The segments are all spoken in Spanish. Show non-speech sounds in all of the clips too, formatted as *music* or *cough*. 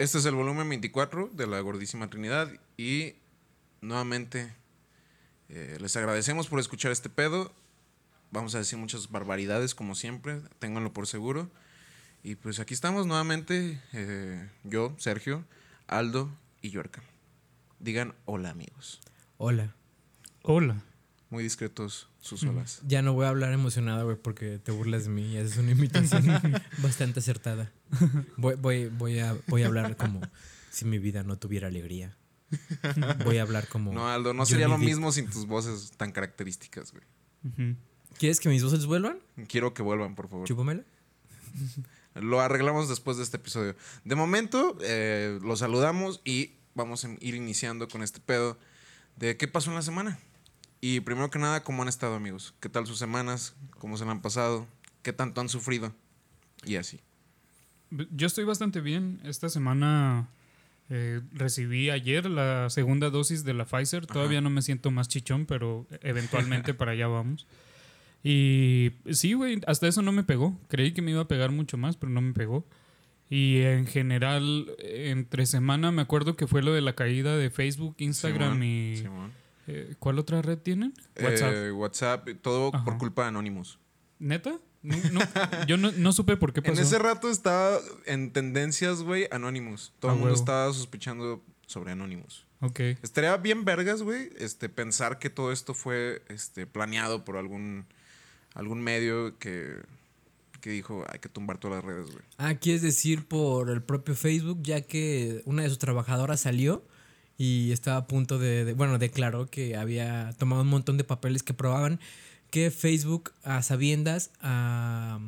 Este es el volumen 24 de la Gordísima Trinidad y nuevamente eh, les agradecemos por escuchar este pedo. Vamos a decir muchas barbaridades como siempre, ténganlo por seguro. Y pues aquí estamos nuevamente, eh, yo, Sergio, Aldo y Yorka. Digan hola amigos. Hola. Hola. Muy discretos sus olas. Ya no voy a hablar emocionado, güey, porque te burlas de mí y haces una imitación *laughs* bastante acertada. Voy, voy, voy, a, voy a hablar como si mi vida no tuviera alegría. Voy a hablar como. No, Aldo, no Johnny sería lo mismo sin tus voces tan características, güey. ¿Quieres que mis voces vuelvan? Quiero que vuelvan, por favor. Chúpamela. Lo arreglamos después de este episodio. De momento, eh, los saludamos y vamos a ir iniciando con este pedo de qué pasó en la semana. Y primero que nada, ¿cómo han estado, amigos? ¿Qué tal sus semanas? ¿Cómo se la han pasado? ¿Qué tanto han sufrido? Y así. Yo estoy bastante bien. Esta semana eh, recibí ayer la segunda dosis de la Pfizer. Todavía no me siento más chichón, pero eventualmente *laughs* para allá vamos. Y sí, güey, hasta eso no me pegó. Creí que me iba a pegar mucho más, pero no me pegó. Y en general, entre semana me acuerdo que fue lo de la caída de Facebook, Instagram Simón, y... Simón. Eh, ¿Cuál otra red tienen? WhatsApp. Eh, WhatsApp, todo Ajá. por culpa de Anonymous. ¿Neta? No, no, yo no, no supe por qué En pasó. ese rato estaba en tendencias, güey, Anonymous. Todo el mundo huevo. estaba sospechando sobre Anonymous. Ok. Estaría bien vergas, güey, este, pensar que todo esto fue este, planeado por algún, algún medio que, que dijo hay que tumbar todas las redes, güey. Ah, quieres decir por el propio Facebook, ya que una de sus trabajadoras salió y estaba a punto de, de- bueno, declaró que había tomado un montón de papeles que probaban que Facebook a sabiendas ah,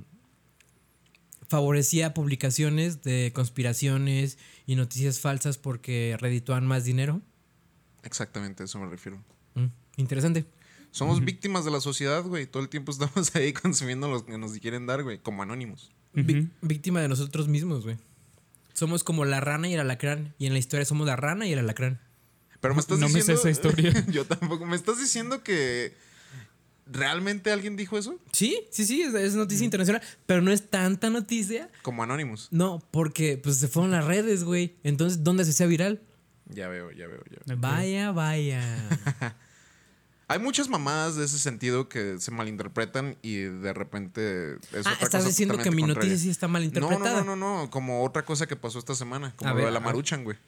favorecía publicaciones de conspiraciones y noticias falsas porque redituaban más dinero. Exactamente, a eso me refiero. Mm, interesante. Somos víctimas de la sociedad, güey. Todo el tiempo estamos *laughs* ahí consumiendo lo que nos quieren dar, güey, como Ujú. víctima de nosotros mismos, güey. Somos como la rana y el alacrán. Y en la historia somos la rana y el alacrán. Pero me estás No me sé diciendo... esa historia. *laughs* Yo tampoco. ¿Me estás diciendo que realmente alguien dijo eso? Sí, sí, sí, es, es noticia internacional, pero no es tanta noticia. Como Anonymous. No, porque pues se fueron las redes, güey. Entonces, ¿dónde se hacía viral? Ya veo, ya veo, ya veo. Vaya, vaya. *laughs* Hay muchas mamadas de ese sentido que se malinterpretan y de repente es ah, otra estás cosa diciendo que mi contraria. noticia sí está mal No, no, no, no, no, como otra cosa que pasó esta semana, como A lo ver, de la Maruchan, güey.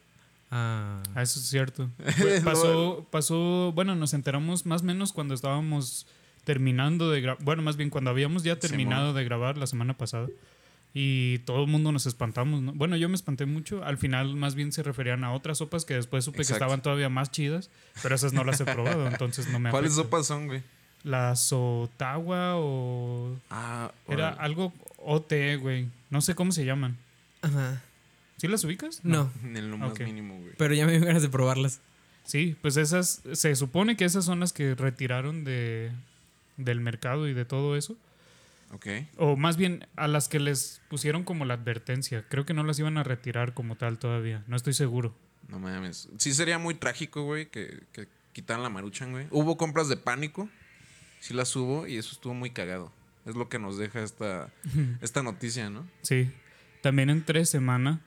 Ah. Ah, eso es cierto. *laughs* Pasó, pasó, bueno, nos enteramos más o menos cuando estábamos terminando de grabar, bueno, más bien cuando habíamos ya terminado de grabar la semana pasada. Y todo el mundo nos espantamos, ¿no? Bueno, yo me espanté mucho. Al final, más bien se referían a otras sopas que después supe Exacto. que estaban todavía más chidas, pero esas no las he probado, *laughs* entonces no me ¿Cuáles afecta. sopas son, güey? La sotagua o. Ah, Era algo OT, güey. No sé cómo se llaman. Ajá. ¿Sí las ubicas? No, en lo más mínimo, güey. pero ya me dio ganas de probarlas. Sí, pues esas, se supone que esas son las que retiraron de, del mercado y de todo eso. O más bien a las que les pusieron como la advertencia. Creo que no las iban a retirar como tal todavía. No estoy seguro. No mames. Sí sería muy trágico, güey, que, que quitaran la Maruchan, güey. Hubo compras de pánico. Sí las hubo y eso estuvo muy cagado. Es lo que nos deja esta, *laughs* esta noticia, ¿no? Sí. También entre semana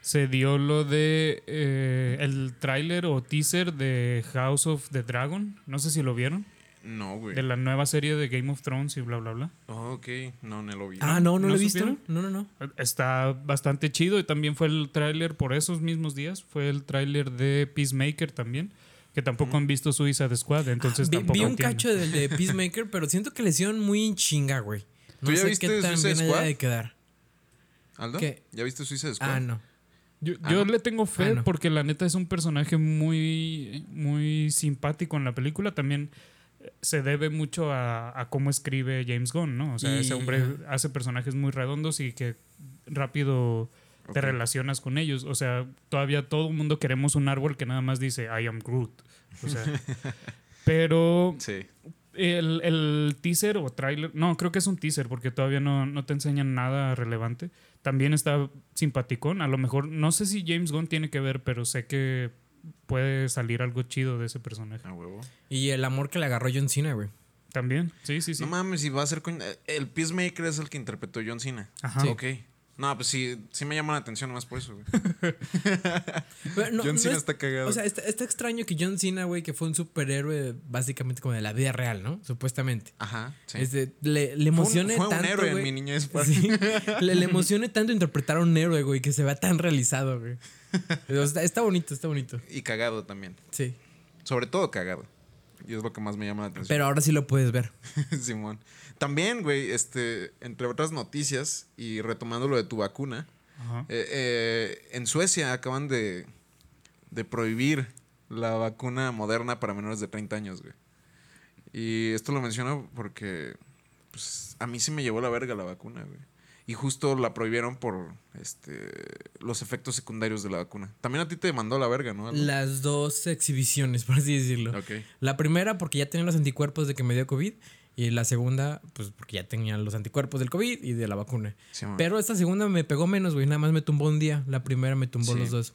se dio lo de eh, el tráiler o teaser de House of the Dragon. No sé si lo vieron. No, güey. De la nueva serie de Game of Thrones y bla, bla, bla. Oh, ok. No, no lo vi. Ah, no, no, ¿No lo he visto. No, no, no. Está bastante chido y también fue el tráiler por esos mismos días. Fue el tráiler de Peacemaker también, que tampoco han visto Suicide Squad, entonces vi, tampoco vi un entienden. cacho del de *laughs* Peacemaker, pero siento que le hicieron muy chinga, güey. No ¿Tú ya sé viste qué tan Suicide bien Squad? haya de quedar. ¿Aldo? ¿Qué? ¿Ya viste Suicide Squad? Ah, no. Yo, Ah, yo ¿no? le tengo fe Ah, no. porque la neta es un personaje muy, muy simpático en la película. También se debe mucho a, a cómo escribe James Gunn, ¿no? O sea, Y- ese hombre hace personajes muy redondos y que rápido te relacionas con ellos. O sea, todavía todo el mundo queremos un árbol que nada más dice I am Groot. O sea, *laughs* pero Sí. el, el teaser o trailer, no, creo que es un teaser porque todavía no, no te enseñan nada relevante. También está simpaticón. A lo mejor, no sé si James Gunn tiene que ver, pero sé que puede salir algo chido de ese personaje. A huevo. Y el amor que le agarró John Cena, güey. También, sí, sí, sí. No mames, si va a ser con... El Peacemaker es el que interpretó John Cena. Ajá. Sí. Ok. No, pues sí, sí me llama la atención nomás por eso, güey. *laughs* No- John no Cena es- está cagado. O sea, está, está extraño que John Cena, güey, que fue un superhéroe básicamente como de la vida real, ¿no? Supuestamente. Ajá, sí. Este, le, le Fue un- emocione fue un tanto, héroe en mi niñez, Sí. *laughs* le, le emocione tanto interpretar a un héroe, güey, que se vea tan realizado, güey. *laughs* Pero está, está bonito, está bonito. Y cagado también. Sí. Sobre todo cagado. Y es lo que más me llama la atención. Pero ahora sí lo puedes ver. *laughs* Simón. También, güey, este, entre otras noticias y retomando lo de tu vacuna, eh, eh, en Suecia acaban de, de prohibir la vacuna moderna para menores de 30 años, güey. Y esto lo menciono porque pues, a mí sí me llevó la verga la vacuna, güey. Y justo la prohibieron por este, los efectos secundarios de la vacuna. También a ti te mandó la verga, ¿no? Las dos exhibiciones, *laughs* por así decirlo. Ok. La primera porque ya tenía los anticuerpos de que me dio COVID. Y la segunda, pues porque ya tenía los anticuerpos del COVID y de la vacuna. Simón. Pero esta segunda me pegó menos, güey. Nada más me tumbó un día. La primera me tumbó Sí. los dos.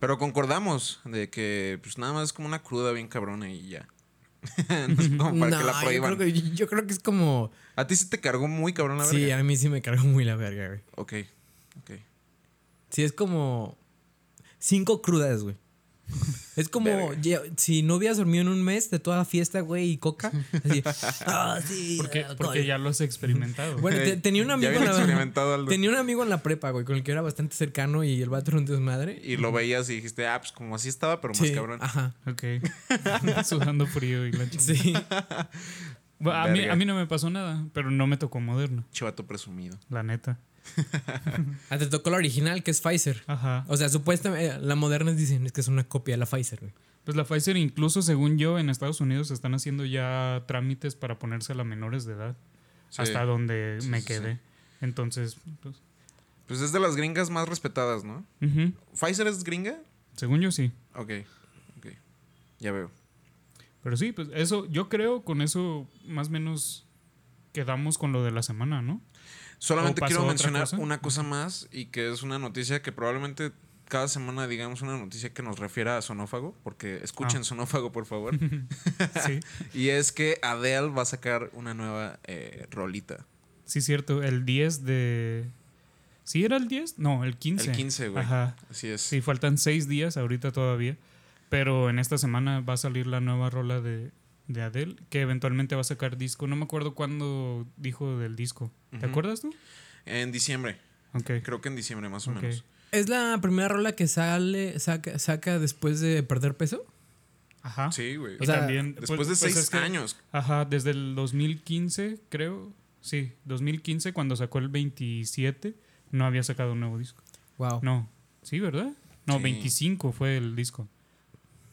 Pero concordamos de que pues nada más es como una cruda bien cabrona y ya. *laughs* no como para que la yo prohíban. creo que, yo creo que es como... A ti sí te cargó muy cabrón la Sí, verga. a mí sí me cargó muy la verga, güey. Ok, ok. Sí, es como... Cinco crudas, güey. *laughs* Es como ya- si no hubieras dormido en un mes de toda fiesta, güey, y coca. Así, *laughs* ah, sí. Porque, alcohol". porque ya lo has experimentado. Bueno, te- tenía un amigo en la, tenía un amigo en la prepa, güey, con el que era bastante cercano y el vato era un desmadre. Y lo veías y dijiste, ah, pues como así estaba, pero más Sí, cabrón. Ajá. Ok. *laughs* Sudando frío y la chingada. Sí. Bueno, a, mí, a mí no me pasó nada, pero no me tocó moderno, Chivato presumido. la neta. Ah, te tocó la original, que es Pfizer. Ajá. O sea, supuestamente, eh, la moderna dicen es que es una copia de la Pfizer, güey. Pues la Pfizer, incluso según yo, en Estados Unidos están haciendo ya trámites para ponérsela a menores de edad. Sí. Hasta donde Sí, me sí, quedé. sí. Entonces, pues, Pues es de las gringas más respetadas, ¿no? ¿Pfizer es gringa? según yo sí. Ok, ok. Ya veo. Pero sí, pues eso, yo creo con eso más o menos quedamos con lo de la semana, ¿no? Solamente ¿O pasó quiero mencionar cosa? una cosa más y que es una noticia que probablemente cada semana digamos una noticia que nos refiera a Sonófago, porque escuchen Ah. Sonófago, por favor. *laughs* Sí, *laughs* y es que Adele va a sacar una nueva eh, rolita. sí, cierto. El 10 de. ¿Sí era el 10? No, el 15. El 15, güey. Ajá. Así es. Sí, faltan seis días ahorita todavía. Pero en esta semana va a salir la nueva rola de, de Adele, que eventualmente va a sacar disco. No me acuerdo cuándo dijo del disco. ¿Te acuerdas tú? En diciembre. Ok. Creo que en diciembre, más o Ok. menos. ¿Es la primera rola que sale, saca, saca después de perder peso? Ajá. Sí, güey. Y O sea, también, Después pues- de pues seis es que- años. Ajá, desde el 2015, creo. Sí, 2015, cuando sacó el 27, no había sacado un nuevo disco. Wow. No, sí, ¿verdad? No, Sí. 25 fue el disco.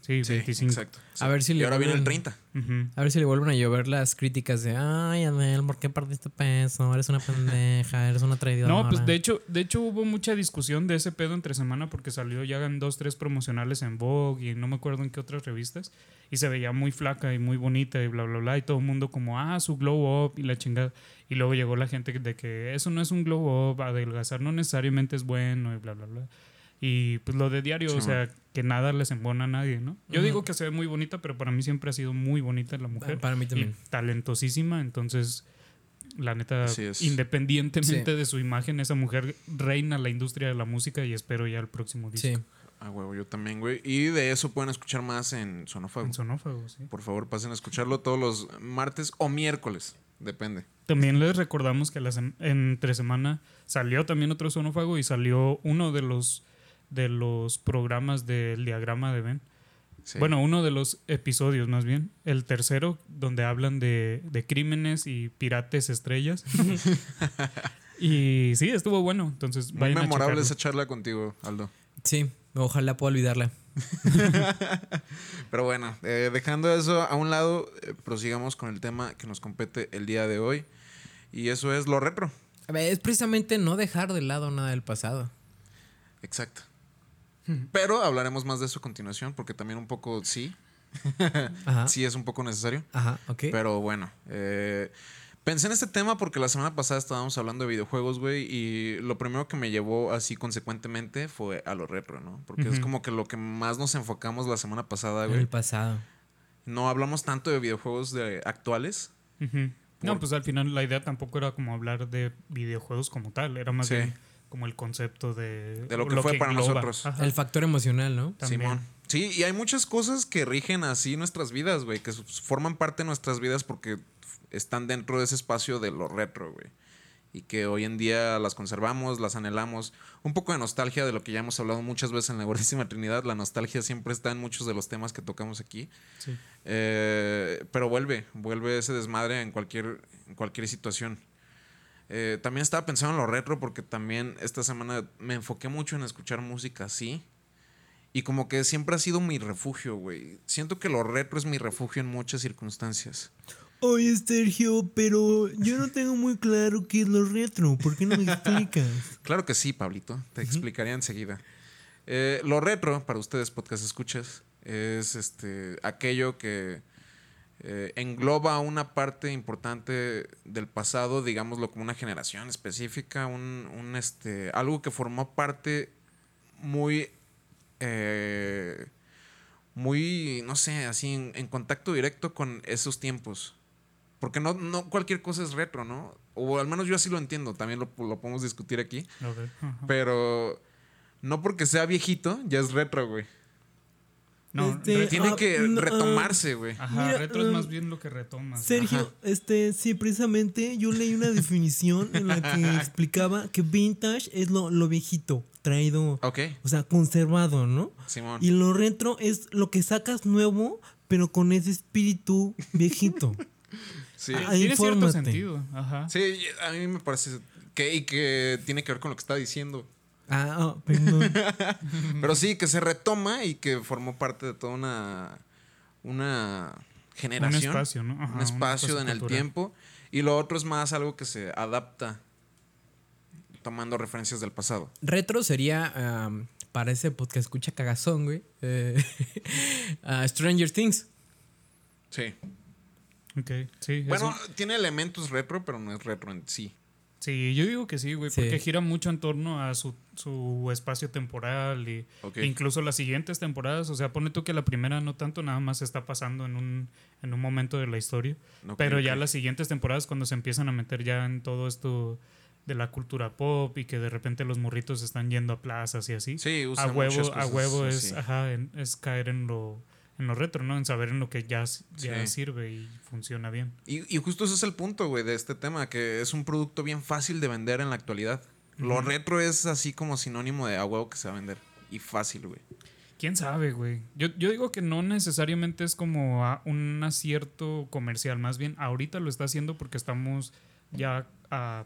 Sí, Sí, 25. exacto. A ver si y le ahora viene el vuelven- 30. Ujú. A ver si le vuelven a llover las críticas de ay, Adel, ¿por qué perdiste peso? Eres una pendeja, eres una traidora. No, pues de hecho, de hecho hubo mucha discusión de ese pedo entre semana porque salió ya en dos, tres promocionales en Vogue y no me acuerdo en qué otras revistas. Y se veía muy flaca y muy bonita y bla, bla, bla. Y todo el mundo como, ah, su glow up y la chingada. Y luego llegó la gente de que eso no es un glow up, adelgazar no necesariamente es bueno y bla, bla, bla. Y pues lo de diario, Sí, o sea, que nada les embona a nadie, ¿no? Yo digo que se ve muy bonita, pero para mí siempre ha sido muy bonita la mujer. Para mí y también. talentosísima, entonces la neta, independientemente Sí. de su imagen, esa mujer reina la industria de la música y espero ya el próximo disco. Sí. Ah, huevo, yo también, güey. Y de eso pueden escuchar más en Sonófago. En sonófago, sí. Por favor, pasen a escucharlo todos los martes o miércoles. Depende. También les recordamos que la sem- entre semana salió también otro sonófago y salió uno de los de los programas del diagrama de Ben. Sí. Bueno, uno de los episodios más bien. El tercero, donde hablan de, de crímenes y pirates estrellas. *laughs* y sí, estuvo bueno. Entonces, Muy vayan memorable esa charla contigo, Aldo. Sí, ojalá pueda olvidarla. *laughs* Pero bueno, eh, dejando eso a un lado, eh, prosigamos con el tema que nos compete el día de hoy. Y eso es lo retro. A ver, es precisamente no dejar de lado nada del pasado. Exacto. Pero hablaremos más de eso a continuación, porque también un poco sí, *laughs* Ajá. sí es un poco necesario. Ajá, ok. Pero bueno, eh, pensé en este tema porque la semana pasada estábamos hablando de videojuegos, güey, y lo primero que me llevó así consecuentemente fue a lo retro, ¿no? Porque es como que lo que más nos enfocamos la semana pasada, güey. el pasado. No hablamos tanto de videojuegos de actuales. Ujú. No, Por- pues al final la idea tampoco era como hablar de videojuegos como tal, era más Sí. bien como el concepto de, De lo que fue para nosotros. Ajá. El factor emocional, ¿no? También. Simón. Sí, y hay muchas cosas que rigen así nuestras vidas, güey, que forman parte de nuestras vidas porque están dentro de ese espacio de lo retro, güey. Y que hoy en día las conservamos, las anhelamos. Un poco de nostalgia de lo que ya hemos hablado muchas veces en la Gordísima Trinidad. La nostalgia siempre está en muchos de los temas que tocamos aquí. Sí. Eh, pero vuelve, vuelve ese desmadre en cualquier, en cualquier situación. Eh, también estaba pensando en lo retro porque también esta semana me enfoqué mucho en escuchar música así. Y como que siempre ha sido mi refugio, güey. Siento que lo retro es mi refugio en muchas circunstancias. Oye, Sergio, pero yo no tengo muy claro qué es lo retro. ¿Por qué no me explicas? *laughs* Claro que sí, Pablito. Te explicaría enseguida. Eh, lo retro, para ustedes, podcast escuchas, es este aquello que eh, engloba una parte importante del pasado, digámoslo como una generación específica, un, un, este, algo que formó parte muy, eh, muy, no sé, así en, en contacto directo con esos tiempos. Porque no, no cualquier cosa es retro, ¿no? O al menos yo así lo entiendo, también lo, lo podemos discutir aquí. Pero no porque sea viejito, ya es retro, güey. No, Este, Tiene Ah, que ah. retomarse, güey. Ajá, Mira, retro es um, más bien lo que retomas. Sergio, Ajá. este, sí, precisamente yo leí una definición en la que *laughs* explicaba que vintage es lo, lo viejito, traído, Ok, o sea, conservado, ¿no? Simón. Y lo retro es lo que sacas nuevo, pero con ese espíritu viejito. *laughs* Sí. Ah, Tiene cierto sentido. Ajá. Sí, a mí me parece que, y que tiene que ver con lo que está diciendo. Ah, ah, perdón. *laughs* Pero sí, que se retoma y que formó parte de toda una, una generación. Un espacio, ¿no? Ajá, un espacio en el tiempo. Y lo otro es más algo que se adapta tomando referencias del pasado. Retro sería, am, para ese podcast escucha cagazón, güey. eh, *laughs* Stranger Things. Sí. Ok, sí. Bueno, un- tiene elementos retro, pero no es retro en sí. Sí, yo digo que sí, güey, Sí. porque gira mucho en torno a su, su espacio temporal y Ok. incluso las siguientes temporadas. O sea, pone tú que la primera no tanto, nada más está pasando en un, en un momento de la historia. Pero ya las siguientes temporadas, cuando se empiezan a meter ya en todo esto de la cultura pop y que de repente los morritos están yendo a plazas y así. Sí, a usa huevo, muchas a huevo es, ajá, en- es caer en lo, en lo retro, ¿no? En saber en lo que ya, ya Sí. sirve y funciona bien. Y, y justo ese es el punto, güey, de este tema, que es un producto bien fácil de vender en la actualidad. Lo retro es así como sinónimo de a huevo que se va a vender. Y fácil, güey. ¿Quién sabe, güey? Yo, yo digo que no necesariamente es como a- un acierto comercial, más bien ahorita lo está haciendo porque estamos ya a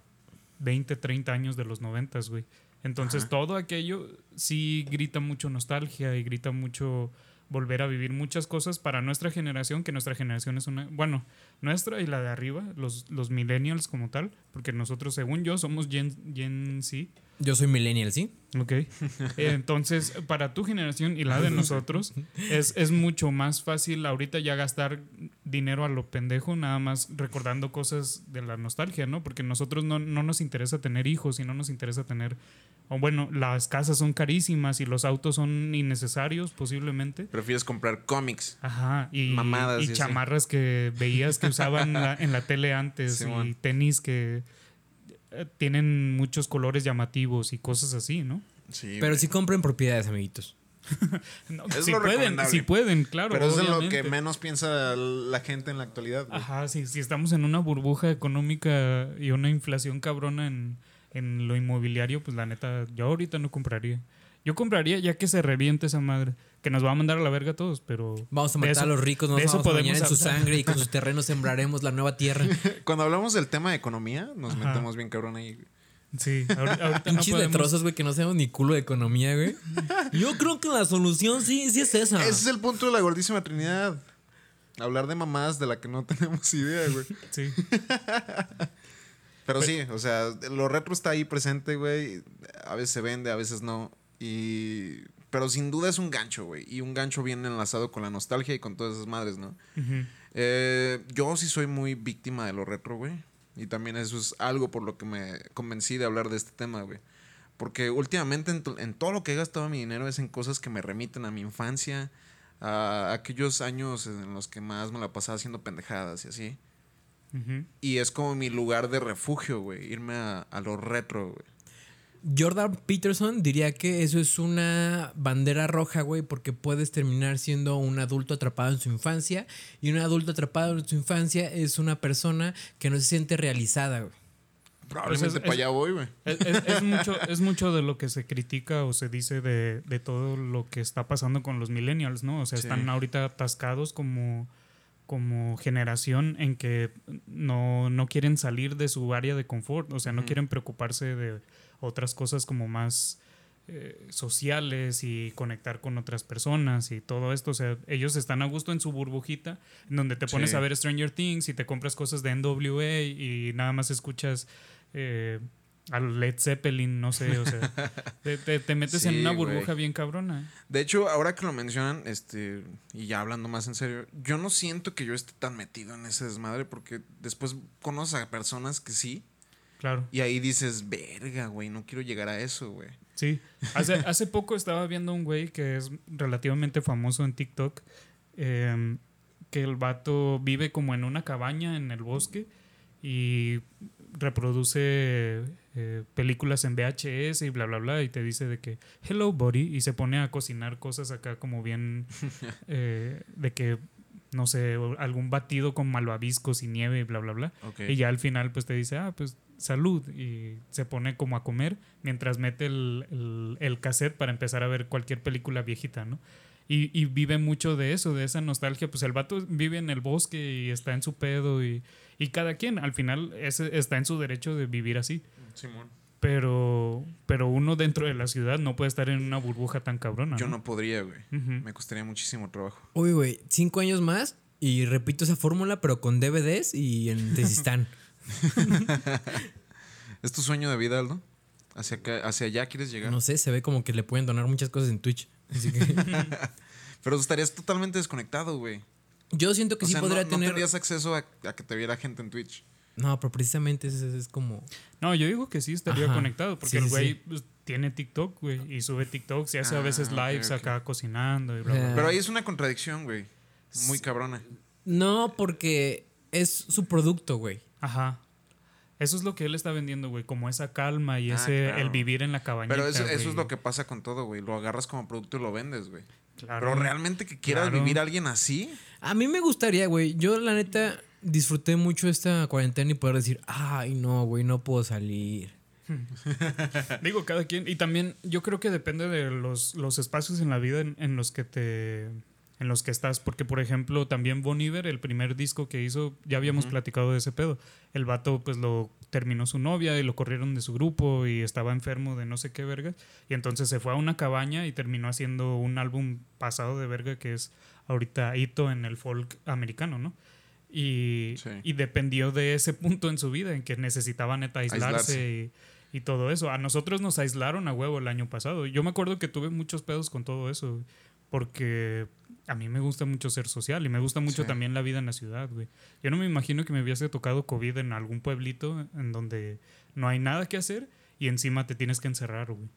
20, 30 años de los 90, güey. Entonces Ajá. todo aquello sí grita mucho nostalgia y grita mucho volver a vivir muchas cosas para nuestra generación, que nuestra generación es una, bueno, nuestra y la de arriba, los, los millennials como tal, porque nosotros, según yo, somos Gen, Gen Z. Yo soy millennial, ¿sí? Ok. *laughs* Entonces, para tu generación y la de nosotros, es, es mucho más fácil ahorita ya gastar dinero a lo pendejo, nada más recordando cosas de la nostalgia, ¿no? Porque nosotros no, no nos interesa tener hijos y no nos interesa tener. O bueno, las casas son carísimas y los autos son innecesarios, posiblemente. Prefieres comprar cómics. Ajá, y, Mamadas y y así. chamarras que veías que usaban la- en la tele antes y tenis que eh, tienen muchos colores llamativos y cosas así, ¿no? Sí, Pero güey. sí compren propiedades, amiguitos. *laughs* No, Es si lo pueden, recomendable. si pueden, claro. Pero es lo obviamente. que menos piensa la gente en la actualidad, güey. Ajá, sí, si estamos en una burbuja económica y una inflación cabrona en, en lo inmobiliario, pues la neta, yo ahorita no compraría. Yo compraría ya que se reviente esa madre, que nos va a mandar a la verga a todos, pero... Vamos a matar eso- a los ricos, nos vamos a bañar en su sangre y con *laughs* sus terrenos sembraremos la nueva tierra. *laughs* Cuando hablamos del tema de economía, nos Ajá. metemos bien cabrón ahí. Sí, ahorita, ahorita *laughs* no Pinches podemos... letrosos, güey, que no sabemos ni culo de economía, güey. Yo creo que la solución sí, sí es esa. Ese es el punto de la gordísima Trinidad. Hablar de mamás de la que no tenemos idea, güey. Sí. Pero sí, o sea, lo retro está ahí presente, güey. A veces se vende, a veces no. Y... Pero sin duda es un gancho, güey. Y un gancho bien enlazado con la nostalgia y con todas esas madres, ¿no? Eh, yo sí soy muy víctima de lo retro, güey. Y también eso es algo por lo que me convencí de hablar de este tema, güey. Porque últimamente en, en todo lo que he gastado mi dinero es en cosas que me remiten a mi infancia, a aquellos años en los que más me la pasaba haciendo pendejadas y así. Y es como mi lugar de refugio, güey. Irme a, a lo retro, güey. Jordan Peterson diría que eso es una bandera roja, güey, porque puedes terminar siendo un adulto atrapado en su infancia y un adulto atrapado en su infancia es una persona que no se siente realizada, güey. Probablemente Pues es- para es- allá voy, güey. Es, es- es mucho, es mucho de lo que se critica o se dice de, de todo lo que está pasando con los millennials, ¿no? O sea, Sí. están ahorita atascados como, como generación en que no, no quieren salir de su área de confort, o sea, no quieren preocuparse de otras cosas como más eh, sociales y conectar con otras personas y todo esto. O sea, ellos están a gusto en su burbujita, en donde te pones Sí. a ver Stranger Things y te compras cosas de NWA y nada más escuchas eh, a Led Zeppelin, no sé, o sea, *laughs* te, te- te metes en una burbuja bien cabrona. De hecho, ahora que lo mencionan, este, y ya hablando más en serio, yo no siento que yo esté tan metido en ese desmadre porque después conoces a personas que sí, Claro. y ahí dices, verga, güey, no quiero llegar a eso, güey. Sí. Hace, hace poco estaba viendo un güey que es relativamente famoso en TikTok. eh, que el vato vive como en una cabaña en el bosque y reproduce eh, películas en VHS y bla, bla, bla. Y te dice de que, hello, buddy. Y se pone a cocinar cosas acá como bien *laughs* eh, de que, no sé, algún batido con malvaviscos y nieve y bla, bla, bla. Ok. Y ya al final pues te dice, ah, pues salud. Y se pone como a comer mientras mete el, el, el cassette para empezar a ver cualquier película viejita, ¿no? Y, y vive mucho de eso, de esa nostalgia. Pues el vato vive en el bosque y está en su pedo y, y cada quien al final ese está en su derecho de vivir así. Simón. Pero, pero uno dentro de la ciudad no puede estar en una burbuja tan cabrona. Yo no podría, güey. Me costaría muchísimo trabajo. Uy, güey, cinco años más y repito esa fórmula, pero con DVDs y en *laughs* Desistán. *laughs* ¿Es tu sueño de vida, Aldo? ¿Hacia, acá- hacia allá quieres llegar? no sé, se ve como que le pueden donar muchas cosas en Twitch. Así que *laughs* Pero estarías totalmente desconectado, güey. Yo siento que O sí sea, podría no, no tener. tendrías acceso a, a que te viera gente en Twitch. No, pero precisamente es, es como. No, yo digo que sí estaría Ajá. conectado, porque Sí, el güey sí. pues, tiene TikTok, güey, y sube TikToks y hace a Ah, veces ok, lives acá cocinando y bla, bla, Ah. bla. Pero ahí es una contradicción, güey. Muy cabrona. No, porque es su producto, güey. Ajá. Eso es lo que él está vendiendo, güey, como esa calma y Ah, ese claro. el vivir en la cabañita. Pero eso, es lo que pasa con todo, güey. Lo agarras como producto y lo vendes, güey. Claro. Pero realmente que quieras Claro. vivir alguien así. A mí me gustaría, güey. Yo, la neta, disfruté mucho esta cuarentena y poder decir, ay, no, güey, no puedo salir. *laughs* Digo, cada quien. Y también yo creo que depende de los, los espacios en la vida en, en los que te. En los que estás. Porque, por ejemplo, también Bon Iver, el primer disco que hizo, ya habíamos platicado de ese pedo. El vato, pues lo terminó su novia y lo corrieron de su grupo y estaba enfermo de no sé qué verga. Y entonces se fue a una cabaña y terminó haciendo un álbum pasado de verga que es ahorita hito en el folk americano, ¿no? Y, Sí. y dependió de ese punto en su vida en que necesitaba neta aislarse, Aislarse. Y, y todo eso. A nosotros nos aislaron a huevo el año pasado. Yo me acuerdo que tuve muchos pedos con todo eso, porque a mí me gusta mucho ser social y me gusta mucho Sí. también la vida en la ciudad, güey. Yo no me imagino que me hubiese tocado COVID en algún pueblito en donde no hay nada que hacer y encima te tienes que encerrar, güey.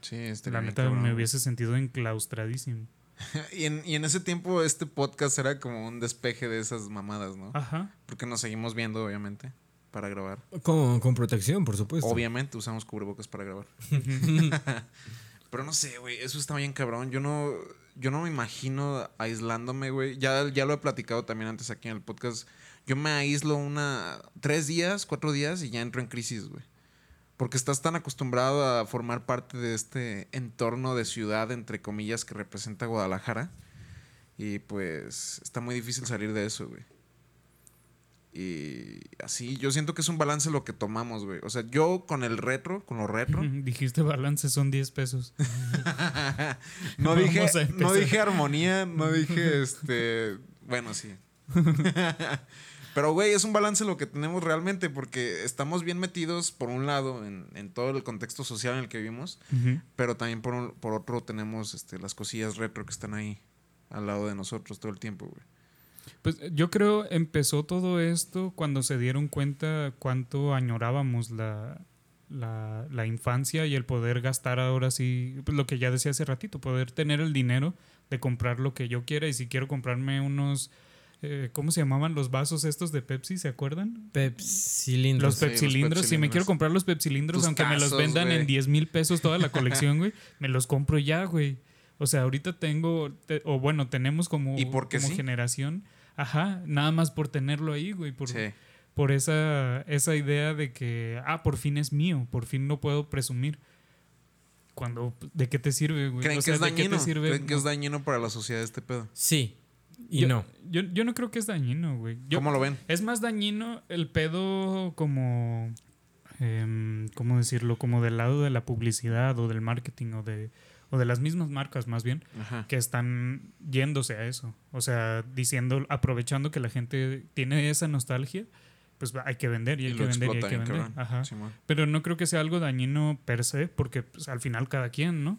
Sí, este La neta me hubiese sentido enclaustradísimo. *laughs* Y en, y en ese tiempo este podcast era como un despeje de esas mamadas, ¿no? Ajá. Porque nos seguimos viendo, obviamente, para grabar. Con, con protección, por supuesto. Obviamente usamos cubrebocas para grabar. *laughs* *laughs* Pero no sé, güey, eso está bien cabrón. Yo no, yo no me imagino aislándome, güey. Ya, ya lo he platicado también antes aquí en el podcast. Yo me aíslo una, tres días, cuatro días y ya entro en crisis, güey. Porque estás tan acostumbrado a formar parte de este entorno de ciudad, entre comillas, que representa Guadalajara. Y pues está muy difícil salir de eso, güey. Y así, yo siento que es un balance lo que tomamos, güey. O sea, yo con el retro, con lo retro, *laughs* Dijiste balance son 10 pesos. *laughs* no dije, no dije armonía, no dije este. Bueno, sí. *laughs* Pero, güey, es un balance lo que tenemos realmente, porque estamos bien metidos, por un lado, en, en todo el contexto social en el que vivimos, Ujú. pero también por, un- por otro tenemos este, las cosillas retro que están ahí al lado de nosotros todo el tiempo, güey. Pues yo creo empezó todo esto cuando se dieron cuenta cuánto añorábamos la, la, la infancia y el poder gastar ahora sí, pues lo que ya decía hace ratito, poder tener el dinero de comprar lo que yo quiera y si quiero comprarme unos eh, ¿cómo se llamaban los vasos estos de Pepsi? ¿Se acuerdan? Pepsilindros. Los Sí, los pepsilindros. Si me quiero comprar los pepsilindros, Tus aunque me los vendan en güey. 10 mil pesos toda la colección, *laughs* güey, me los compro ya, güey. O sea, ahorita tengo, te- o bueno, tenemos como, ¿Y por qué como sí? generación, ajá, nada más por tenerlo ahí, güey, por, Sí. por esa, esa idea de que, ah, por fin es mío, por fin lo puedo presumir. Cuando, ¿de qué te sirve, güey? ¿Creen O sea, que es ¿de qué te dañino? sirve? ¿Creen que es dañino para la sociedad este pedo? Sí. Y yo, no. Yo, yo no creo que es dañino, güey. Yo- ¿Cómo lo ven? Es más dañino el pedo como... em, ¿Cómo decirlo? Como del lado de la publicidad o del marketing o de, o de las mismas marcas más bien Ajá. que están yéndose a eso. O sea, diciendo, aprovechando que la gente tiene esa nostalgia, pues hay que vender y hay Y que vender y hay que vender. Ajá. Pero no creo que sea algo dañino per se, porque pues, al final cada quien, ¿no?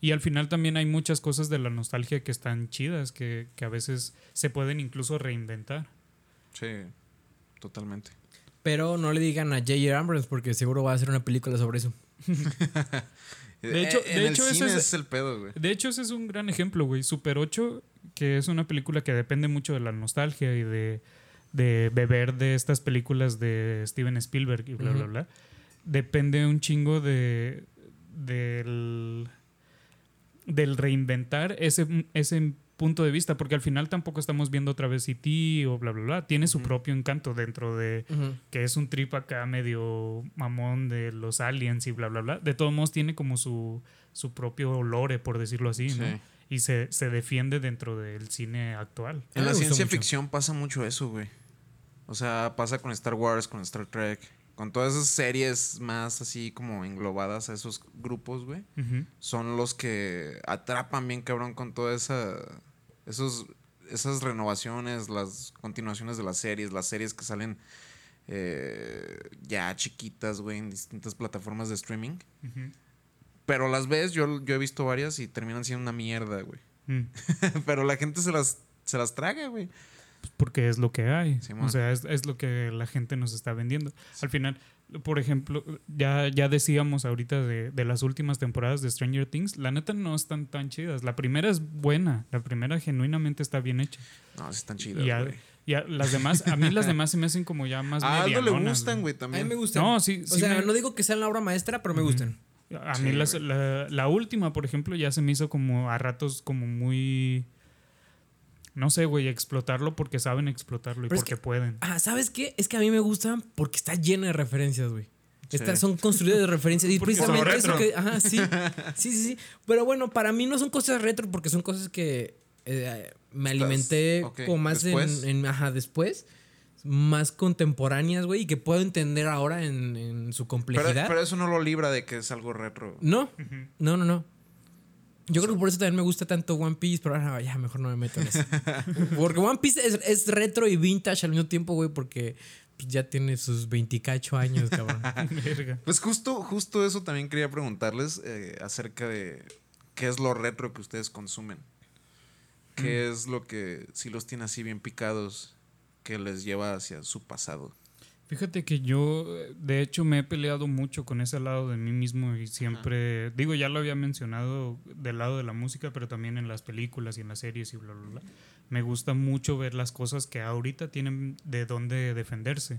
Y al final también hay muchas cosas de la nostalgia que están chidas, que, que a veces se pueden incluso reinventar. Sí, totalmente. Pero no le digan a J.J. Abrams porque seguro va a hacer una película sobre eso. *laughs* De hecho- Eh, de hecho, ese es- es el pedo, güey. De hecho, ese es un gran ejemplo, güey. Super 8, que es una película que depende mucho de la nostalgia y de, de beber de estas películas de Steven Spielberg y bla, bla, bla. Depende un chingo de del, del reinventar ese, ese punto de vista, porque al final tampoco estamos viendo otra vez E.T. o bla, bla, bla. Tiene su propio encanto dentro de, que es un trip acá medio mamón de los aliens y bla, bla, bla. De todos modos tiene como su, su propio lore, por decirlo así, ¿no? Y se, se defiende dentro del cine actual. En la ciencia mucho. ficción pasa mucho eso, güey. O sea, pasa con Star Wars, con Star Trek, con todas esas series más así como englobadas a esos grupos, güey. Son los que atrapan bien cabrón con toda esa esos esas renovaciones, las continuaciones de las series, las series que salen eh, ya chiquitas, güey, en distintas plataformas de streaming. Pero las ves, yo, yo he visto varias y terminan siendo una mierda, güey. Mm. *laughs* Pero la gente se las, se las traga, güey. Pues porque es lo que hay. Simón. o sea, es, es lo que la gente nos está vendiendo. Al final, por ejemplo, ya, ya decíamos ahorita de, de las últimas temporadas de Stranger Things, la neta no están tan chidas. La primera es buena, la primera genuinamente está bien hecha. No, sí están Y chidas, ya, güey. ya las demás, a mí las demás se me hacen como ya *laughs* más A Aldo le gustan, güey, A también. mí me gustan. No, sí, o sí sea, me- no digo que sean la obra maestra, pero me gustan. A Sí, mí las- la, la última, por ejemplo, ya se me hizo como a ratos como muy... No sé, güey, explotarlo porque saben explotarlo y Pero porque que- pueden. Ah, ¿sabes qué? Es que a mí me gustan porque está llena de referencias, güey. Sí. Estas son construidas de referencias. Y *laughs* Porque precisamente eso que. Ajá, sí. Sí, sí, sí. Pero bueno, para mí no son cosas retro porque son cosas que eh, me alimenté ok, como más después. en, en- Ajá, después. Más contemporáneas, güey, y que puedo entender ahora en, en su Pero, complejidad. pero eso no lo libra de que es algo retro. no, no, no, no. Yo creo que por eso también me gusta tanto One Piece, pero ahora ya mejor no me meto en eso. *laughs* porque One Piece es, es retro y vintage al mismo tiempo, güey, porque pues, ya tiene sus 28 años, cabrón. *laughs* Pues justo, justo eso también quería preguntarles eh, acerca de qué es lo retro que ustedes consumen. ¿Qué Mm. es lo que, si los tiene así bien picados, que les lleva hacia su pasado? Fíjate que yo, eh, de hecho, me he peleado mucho con ese lado de mí mismo y siempre, digo, ya lo había mencionado del lado de la música, pero también en las películas y en las series y bla, bla, bla. Me gusta mucho ver las cosas que ahorita tienen de dónde defenderse,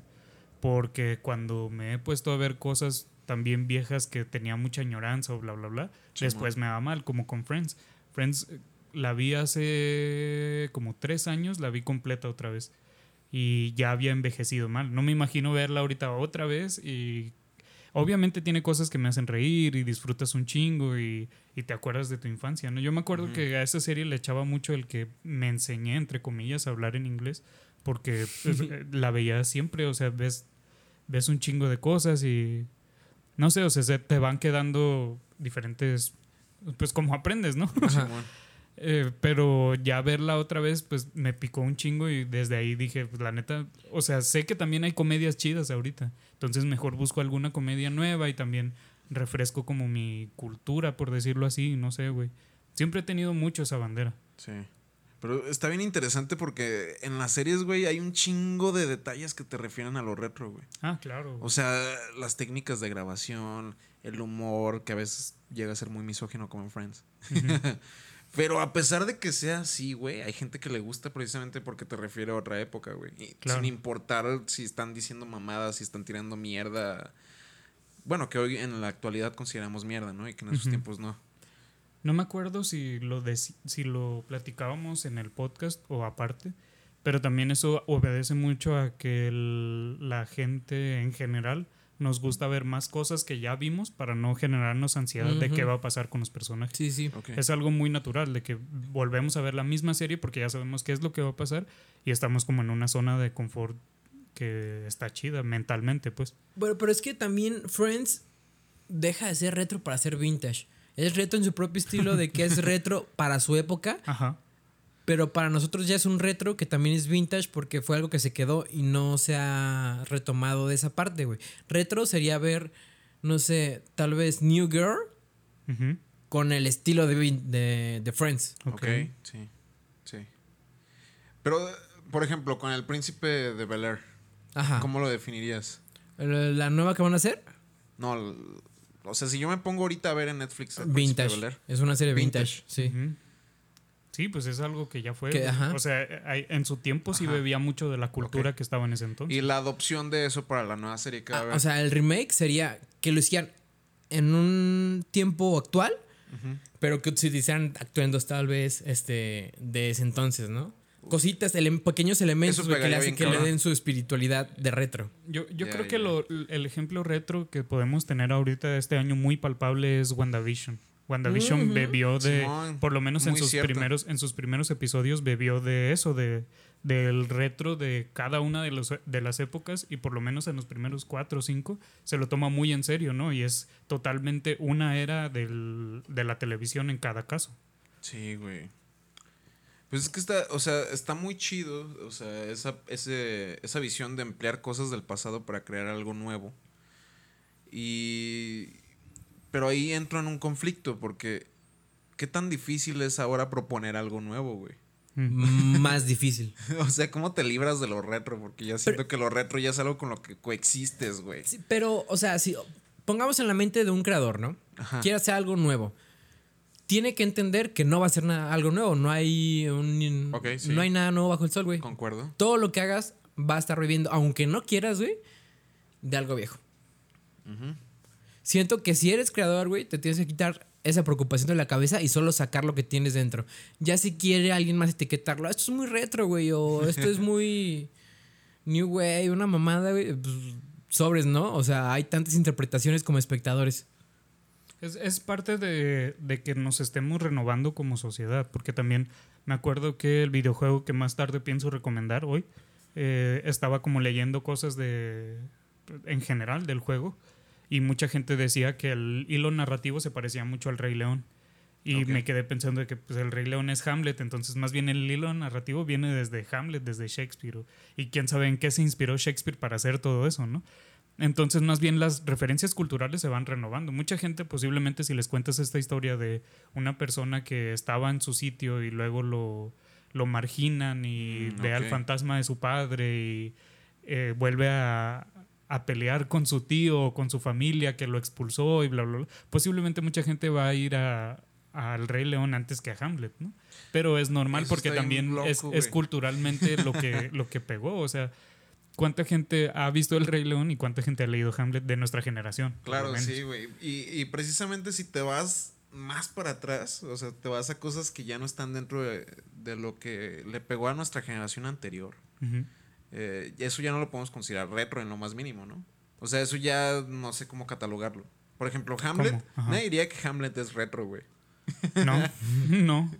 porque cuando me he puesto a ver cosas también viejas que tenía mucha añoranza o bla, bla, bla, Sí, después me va mal, como con Friends. Friends eh, la vi hace como tres años, la vi completa otra vez y ya había envejecido mal. No me imagino verla ahorita otra vez y obviamente tiene cosas que me hacen reír y disfrutas un chingo y, y te acuerdas de tu infancia, ¿no? Yo me acuerdo Ujú. que a esa serie le echaba mucho el que me enseñé, entre comillas, a hablar en inglés porque pues, *laughs* eh, la veía siempre, o sea, ves, ves un chingo de cosas y no sé, o sea, se te van quedando diferentes, pues como aprendes, ¿no? Ajá. *laughs* Eh, pero ya verla otra vez, pues me picó un chingo y desde ahí dije, pues la neta, o sea, sé que también hay comedias chidas ahorita, entonces mejor busco alguna comedia nueva y también refresco como mi cultura, por decirlo así, no sé, güey. Siempre he tenido mucho esa bandera. Sí. Pero está bien interesante porque en las series, güey, hay un chingo de detalles que te refieren a lo retro, güey. Ah, claro. O sea, las técnicas de grabación, el humor, que a veces llega a ser muy misógino como en Friends. *laughs* Pero a pesar de que sea así, güey, hay gente que le gusta precisamente porque te refiere a otra época, güey. Claro. Sin importar si están diciendo mamadas, si están tirando mierda. Bueno, que hoy en la actualidad consideramos mierda, ¿no? Y que en esos tiempos no. No me acuerdo si lo, si lo platicábamos en el podcast o aparte, pero también eso obedece mucho a que el- la gente en general nos gusta ver más cosas que ya vimos para no generarnos ansiedad de Ujú. qué va a pasar con los personajes. Sí, sí. Ok. Es algo muy natural de que volvemos a ver la misma serie porque ya sabemos qué es lo que va a pasar y estamos como en una zona de confort que está chida mentalmente, pues. Bueno, pero es que también Friends deja de ser retro para ser vintage. Es retro en su propio estilo de que es *laughs* retro para su época, Ajá. Pero para nosotros ya es un retro que también es vintage porque fue algo que se quedó y no se ha retomado de esa parte, güey. Retro sería ver, no sé, tal vez New Girl con el estilo de, Vin- de, de Friends. ok, Ok. sí. Sí. Pero, por ejemplo, con el príncipe de Bel Air, Ajá. ¿cómo lo definirías? ¿La nueva que van a hacer? No, o sea, si yo me pongo ahorita a ver en Netflix el príncipe de Vintage. Bel Air, Es una serie vintage, Vintage. sí. Sí, pues es algo que ya fue. Que- güey. ajá. O sea, hay- en su tiempo sí Ajá. bebía mucho de la cultura que estaba en ese entonces. y la adopción de eso para la nueva serie que va a Ah, haber. o sea, el remake sería que lo hicieran en un tiempo actual, pero que utilizan actuendos tal vez este, de ese entonces, ¿no? Cositas, ele- pequeños elementos que le hacen que le den su espiritualidad de retro. Yo, yo creo que lo- el ejemplo retro que podemos tener ahorita este año muy palpable es WandaVision. WandaVision Ujú. bebió de, Simón, por lo menos en sus cierto. primeros, en sus primeros episodios bebió de eso, de del retro de cada una de, los, de las épocas y por lo menos en los primeros cuatro o cinco se lo toma muy en serio, ¿no? Y es totalmente una era del- de la televisión en cada caso. Sí, güey. Pues es que está, o sea, está muy chido, o sea, esa, ese, esa visión de emplear cosas del pasado para crear algo nuevo. Y... Pero ahí entro en un conflicto porque... ¿Qué tan difícil es ahora proponer algo nuevo, güey? *laughs* Más difícil. o sea, ¿cómo te libras de lo retro? Porque ya siento que lo retro ya es algo con lo que coexistes, güey. Sí, pero, o sea, si pongamos en la mente de un creador, ¿no? Ajá. Quiere hacer algo nuevo. Tiene que entender que no va a ser nada, algo nuevo. No hay, un, sí. no hay nada nuevo bajo el sol, güey. Concuerdo. Todo lo que hagas va a estar reviviendo, aunque no quieras, güey, de algo viejo. Ujú. Siento que si eres creador, güey, te tienes que quitar esa preocupación de la cabeza y solo sacar lo que tienes dentro. Ya si quiere alguien más etiquetarlo, esto es muy retro, güey, o *laughs* esto es muy new way, una mamada, güey, pues, sobres, ¿no? O sea, hay tantas interpretaciones como espectadores. Es, es parte de, de que nos estemos renovando como sociedad, porque también me acuerdo que el videojuego que más tarde pienso recomendar hoy, eh, estaba como leyendo cosas de en general del juego y mucha gente decía que el hilo narrativo se parecía mucho al Rey León. Y me quedé pensando de que pues, el Rey León es Hamlet, entonces más bien el hilo narrativo viene desde Hamlet, desde Shakespeare. Y quién sabe en qué se inspiró Shakespeare para hacer todo eso, ¿no? Entonces, más bien las referencias culturales se van renovando. Mucha gente, posiblemente, si les cuentas esta historia de una persona que estaba en su sitio y luego lo, lo marginan y Mm, ve al fantasma de su padre y eh, vuelve a, a pelear con su tío o con su familia que lo expulsó y bla, bla, bla. Posiblemente mucha gente va a ir a al Rey León antes que a Hamlet, ¿no? Pero es normal Eso porque también loco, es, culturalmente lo que, *laughs* lo que pegó. O sea, ¿cuánta gente ha visto El Rey León y cuánta gente ha leído Hamlet de nuestra generación? Claro, sí, güey. Y, y precisamente si te vas más para atrás, o sea, te vas a cosas que ya no están dentro de, de lo que le pegó a nuestra generación anterior. Ujú. Eh, eso ya no lo podemos considerar retro en lo más mínimo, ¿no? O sea, eso ya no sé cómo catalogarlo. Por ejemplo, Hamlet, nadie diría que Hamlet es retro, güey. No, *laughs* no.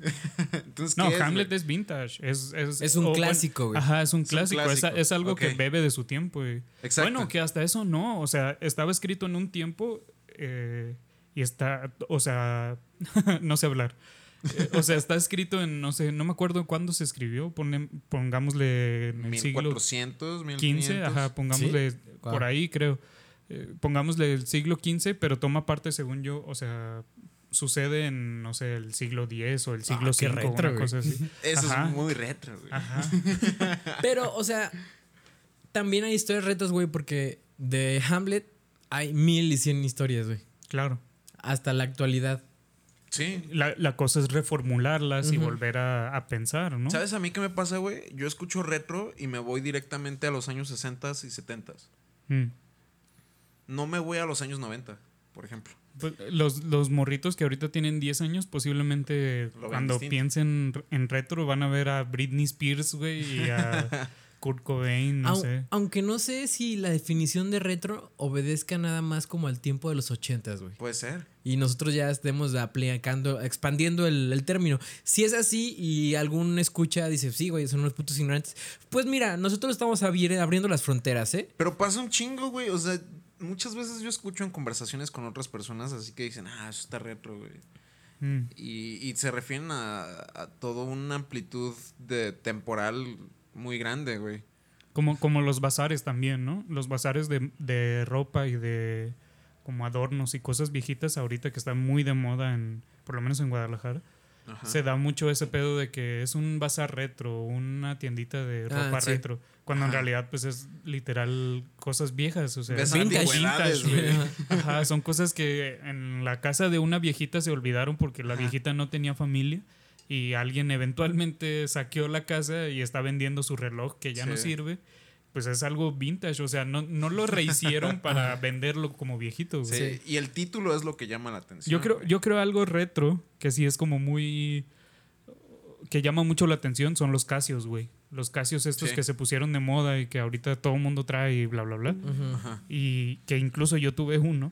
Entonces, No, ¿qué es, Hamlet es vintage. Es, es, Es un clásico, güey. Ajá, es un clásico. Es, clásico. es algo que bebe de su tiempo. Exacto. Bueno, que hasta eso no. O sea, estaba escrito en un tiempo eh, y está. O sea, *laughs* no sé hablar. Eh, *laughs* o sea, está escrito en, no sé, no me acuerdo cuándo se escribió. Pone- pongámosle en el siglo 1400, 15, 1500. ajá, pongámosle ¿Sí? por Wow. ahí, creo. Eh, pongámosle el siglo XV, pero toma parte, según yo, o sea, sucede en, no sé, el siglo X o el siglo Ah, qué V, retro, una cosa así. *laughs* Eso Ajá. es muy retro, güey. Ajá. *laughs* Pero, o sea, también hay historias retos, güey, porque de Hamlet hay mil y cien historias, güey. Claro. Hasta la actualidad. Sí. La, la cosa es reformularlas y volver a, a pensar, ¿no? ¿Sabes a mí qué me pasa, güey? Yo escucho retro y me voy directamente a los años 60 y 70. Mm. No me voy a los años 90, por ejemplo. Pues, los, los morritos que ahorita tienen 10 años, posiblemente cuando distinto. piensen en retro van a ver a Britney Spears, güey, y a *laughs* Kurt Cobain, no Au- sé. Aunque no sé si la definición de retro obedezca nada más como al tiempo de los ochentas, güey. Puede ser. Y nosotros ya estemos aplicando, expandiendo el, el término. Si es así y algún escucha dice, sí, güey, son unos putos ignorantes. Pues mira, nosotros estamos abri- abriendo las fronteras, ¿eh? Pero pasa un chingo, güey. O sea, muchas veces yo escucho en conversaciones con otras personas así que dicen, ah, eso está retro, güey. Mm. Y, y se refieren a, a toda una amplitud de temporal muy grande, güey. Como, como los bazares también, ¿no? Los bazares de, de ropa y de como adornos y cosas viejitas ahorita que están muy de moda en, por lo menos en Guadalajara. Ajá. Se da mucho ese pedo de que es un bazar retro, una tiendita de Ah, ropa sí. retro, cuando en realidad pues es literal cosas viejas, o sea, vintage. antigüedades, vintage, güey. *laughs* Ajá, son cosas que en la casa de una viejita se olvidaron porque la Ajá. viejita no tenía familia y alguien eventualmente saqueó la casa y está vendiendo su reloj que ya no Sí. sirve. Pues es algo vintage, o sea, no, no lo rehicieron *laughs* para venderlo como viejito. güey. Sí, Y el título es lo que llama la atención. Yo creo, güey. yo creo algo retro que sí es como muy. que llama mucho la atención son los Casios, güey. Los Casios estos Sí. que se pusieron de moda y que ahorita todo el mundo trae y bla, bla, bla. Y que incluso yo tuve uno.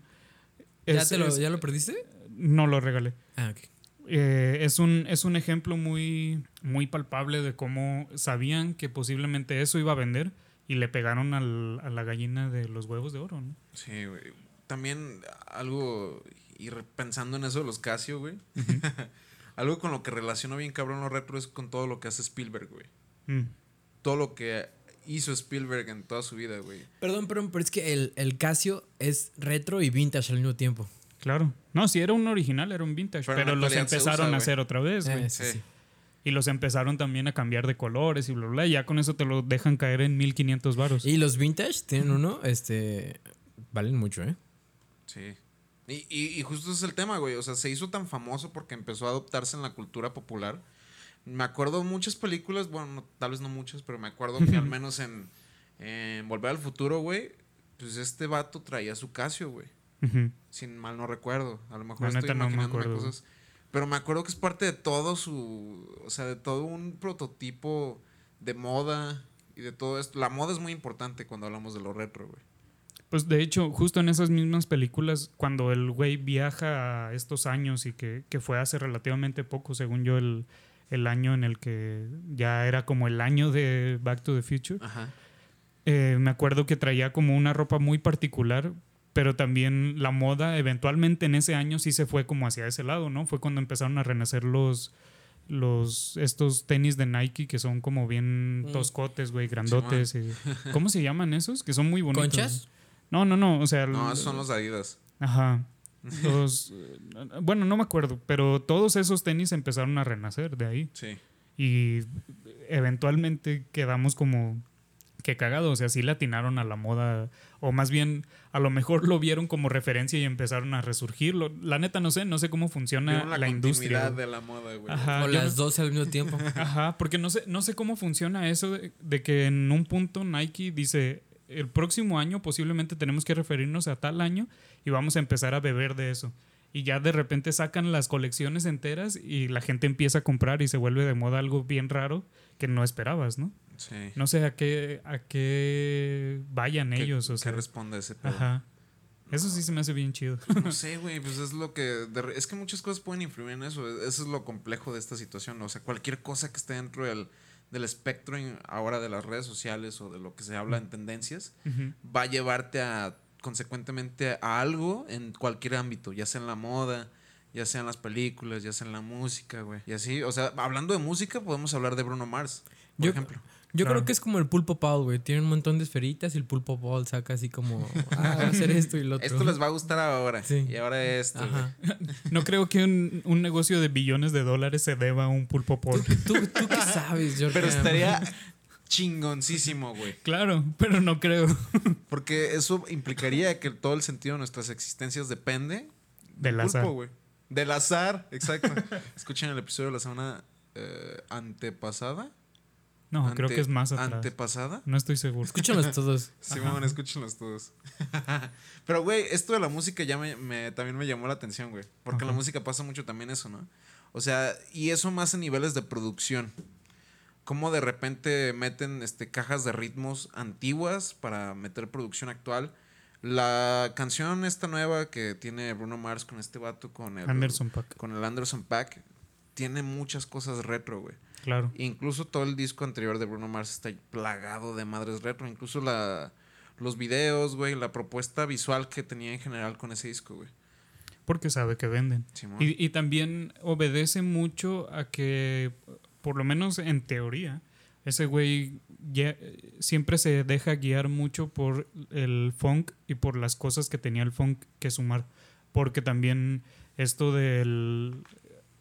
¿Ya, Es- te lo, es- ¿Ya lo perdiste? No lo regalé. Ah, ok. Eh, es, un, es un ejemplo muy, muy palpable de cómo sabían que posiblemente eso iba a vender y le pegaron al- a la gallina de los huevos de oro, ¿no? Sí, güey. También algo, y pensando en eso de los Casio, güey. *laughs* algo con lo que relaciono bien cabrón lo retro es con todo lo que hace Spielberg, güey. Mm. Todo lo que hizo Spielberg en toda su vida, güey. Perdón, perdón, pero es que el, el Casio es retro y vintage al mismo tiempo. Claro. No, si era un original, era un vintage. Pero los empezaron usa, a güey. hacer otra vez, güey. Eh, sí, Sí. sí. Y los empezaron también a cambiar de colores y bla, bla, bla. Y ya con eso te lo dejan caer en 1500 varos. Y los vintage tienen uno, este, valen mucho, ¿eh? Sí. Y, y, y justo ese es el tema, güey. O sea, se hizo tan famoso porque empezó a adoptarse en la cultura popular. Me acuerdo muchas películas, bueno, no- tal vez no muchas, pero me acuerdo que al *laughs* menos en, en Volver al Futuro, güey, pues este vato traía su Casio, güey. Sin mal no recuerdo. A lo mejor La estoy no me imaginándome acuerdo. cosas. Pero me acuerdo que es parte de todo su. O sea, de todo un prototipo de moda y de todo esto. La moda es muy importante cuando hablamos de lo retro, güey. Pues de hecho, justo en esas mismas películas, cuando el güey viaja a estos años y que, que fue hace relativamente poco, según yo, el, el año en el que ya era como el año de Back to the Future, Ajá. eh, me acuerdo que traía como una ropa muy particular, pero también la moda eventualmente en ese año sí se fue como hacia ese lado, ¿no? Fue cuando empezaron a renacer los los estos tenis de Nike que son como bien Mm. toscotes, güey, grandotes. y- ¿Cómo se llaman esos? Que son muy bonitos. ¿Conchas? No, no, no, o sea, No, esos son los Adidas. Ajá. *laughs* Los, eh, bueno, no me acuerdo, pero todos esos tenis empezaron a renacer de ahí. Sí. Y eventualmente quedamos como que cagado. O sea, sí le atinaron a la moda. O más bien, a lo mejor lo vieron como referencia y empezaron a resurgir. Lo- La neta no sé, no sé cómo funciona Vieron la, la, industria. de la moda, güey. Ajá. o las no- dos al mismo tiempo. *laughs* Ajá, porque no sé, no sé cómo funciona eso de, de que en un punto Nike dice, el próximo año posiblemente tenemos que referirnos a tal año y vamos a empezar a beber de eso. Y ya de repente sacan las colecciones enteras y la gente empieza a comprar y se vuelve de moda algo bien raro que no esperabas, ¿no? Sí. No sé a qué, a qué vayan ¿Qué- ellos, o qué sea. responde a ese pedo? Ajá. Eso sí se me hace bien chido. *laughs* No sé, güey, pues es lo que... de es que muchas cosas pueden influir en eso. Eso es lo complejo de esta situación. O sea, cualquier cosa que esté dentro del, del espectro ahora de las redes sociales o de lo que se habla en tendencias, va a llevarte a, consecuentemente, a algo en cualquier ámbito, ya sea en la moda, ya sea en las películas, ya sea en la música, güey. Y así, o sea, hablando de música, podemos hablar de Bruno Mars, por Yo- ejemplo. Yo creo que es como el pulpo Paul, güey. Tiene un montón de esferitas y el pulpo Paul saca así como, *laughs* ah, a hacer esto y lo otro. Esto les va a gustar ahora. Sí. Y ahora esto. Ajá. No creo que un, un *laughs* negocio de billones de dólares se deba a un pulpo por. ¿Tú, ¿Tú qué sabes, Jorge? Pero estaría chingoncísimo, güey. Claro, pero no creo. Porque eso implicaría que todo el sentido de nuestras existencias depende Del pulpo, azar. güey. Del azar, exacto. Escuchen el episodio de la semana eh, antepasada. No, creo que es más atrás. ¿Antepasada? No estoy seguro. Escúchanos *laughs* todos. *laughs* Simón, escúchenlos todos. *laughs* Pero, güey, esto de la música ya me, me- también me llamó la atención, güey. Porque la música pasa mucho también eso, ¿no? O sea, y eso más en niveles de producción. Como de repente meten este, cajas de ritmos antiguas para meter producción actual. La canción esta nueva que tiene Bruno Mars con este vato, con el Anderson Paak, con el Anderson Pack, tiene muchas cosas retro, güey. Claro. Incluso todo el disco anterior de Bruno Mars está plagado de madres retro. Incluso la, los videos, güey, la propuesta visual que tenía en general con ese disco, güey. Porque sabe que venden. Y, y también obedece mucho a que, por lo menos en teoría, ese güey ya- siempre se deja guiar mucho por el funk y por las cosas que tenía el funk que sumar. Porque también esto del...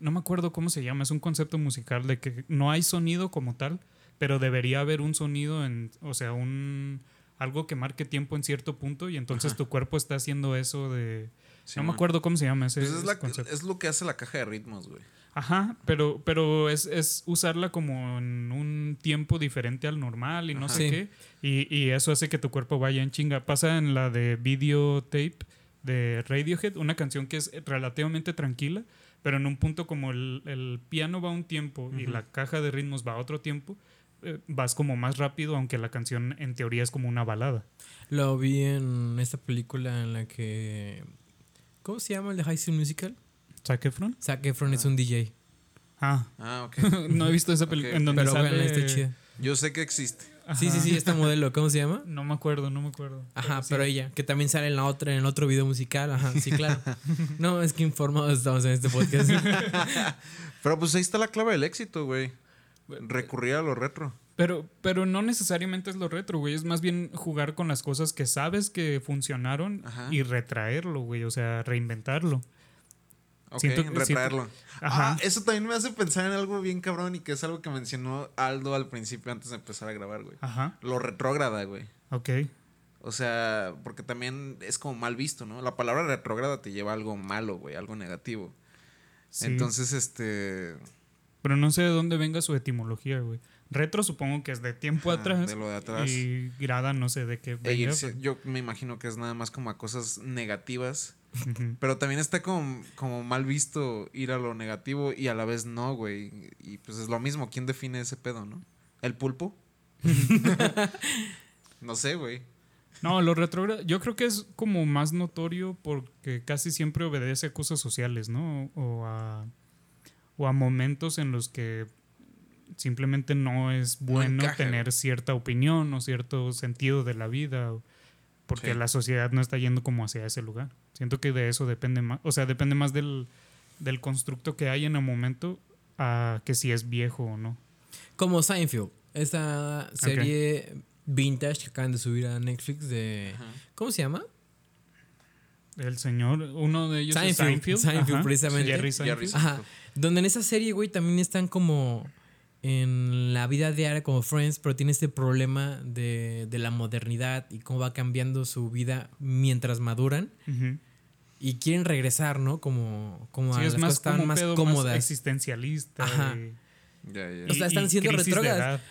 No me acuerdo cómo se llama, es un concepto musical de que no hay sonido como tal, pero debería haber un sonido en, o sea, un algo que marque tiempo en cierto punto y entonces Ajá. tu cuerpo está haciendo eso de no me acuerdo cómo se llama ese, Pues es, ese la- concepto. es lo que hace la caja de ritmos, güey. Ajá, pero, pero es, es usarla como en un tiempo diferente al normal y no Ajá. sé Sí. qué. Y, y eso hace que tu cuerpo vaya en chinga. Pasa en la de videotape de Radiohead, una canción que es relativamente tranquila, pero en un punto como el, el piano va a un tiempo y la caja de ritmos va a otro tiempo, eh, vas como más rápido, aunque la canción en teoría es como una balada. Lo vi en esta película en la que. ¿Cómo se llama el de High School Musical? ¿Zac Efron? Zac Efron es un DJ. Ah, Ah, ok. *laughs* no he visto esa película. En donde Pero sale... bueno, está chida. Yo sé que existe. Sí, sí, sí, esta modelo, ¿cómo se llama? No me acuerdo, no me acuerdo. Ajá, sí. pero ella, que también sale en la otra, en el otro video musical. Ajá, sí, claro. *laughs* No, es que informados estamos en este podcast. *laughs* Pero pues ahí está la clave del éxito, güey. Recurrir a lo retro. Pero, pero no necesariamente es lo retro, güey. Es más bien jugar con las cosas que sabes que funcionaron Ajá. y retraerlo, güey. O sea, reinventarlo. Ok, Siento retraerlo. Ajá. Ah, eso también me hace pensar en algo bien cabrón y que es algo que mencionó Aldo al principio antes de empezar a grabar, güey. Ajá. Lo retrógrada, güey. Ok. O sea, porque también es como mal visto, ¿no? La palabra retrógrada te lleva a algo malo, güey, algo negativo. Sí. Entonces, este... Pero no sé de dónde venga su etimología, güey. Retro supongo que es de tiempo Ajá, atrás. de lo de atrás. Y grada no sé de qué e venga. yo me imagino que es nada más como a cosas negativas. Pero- también está como, como mal visto ir a lo negativo y a la vez no, güey. Y pues es lo mismo. ¿Quién define ese pedo, no? ¿El pulpo? *laughs* no sé, güey. No, lo retrógrado, yo creo que es como más notorio porque casi siempre obedece a cosas sociales, ¿no? O a, o a momentos en los que simplemente no es No bueno tener cierta opinión o cierto sentido de la vida, porque Sí. la sociedad no está yendo como hacia ese lugar. Siento que de eso depende más, o sea, depende más del, del constructo que hay en el momento a que si es viejo o no. Como Seinfeld, esta serie vintage que acaban de subir a Netflix de... ¿Cómo se llama? El señor, uno de ellos es Seinfeld, Seinfeld. Seinfeld, Ajá. precisamente. Jerry Jerry Seinfeld. Ajá. Donde en esa serie, güey, también están como en la vida diaria como Friends, pero tiene este problema de, de la modernidad y cómo va cambiando su vida mientras maduran Ujú. Y quieren regresar, ¿no? Como, como Sí, a es las más cosas como un más pedo cómodas. más existencialista. Ajá. y- Ya, ya. O sea, están y siendo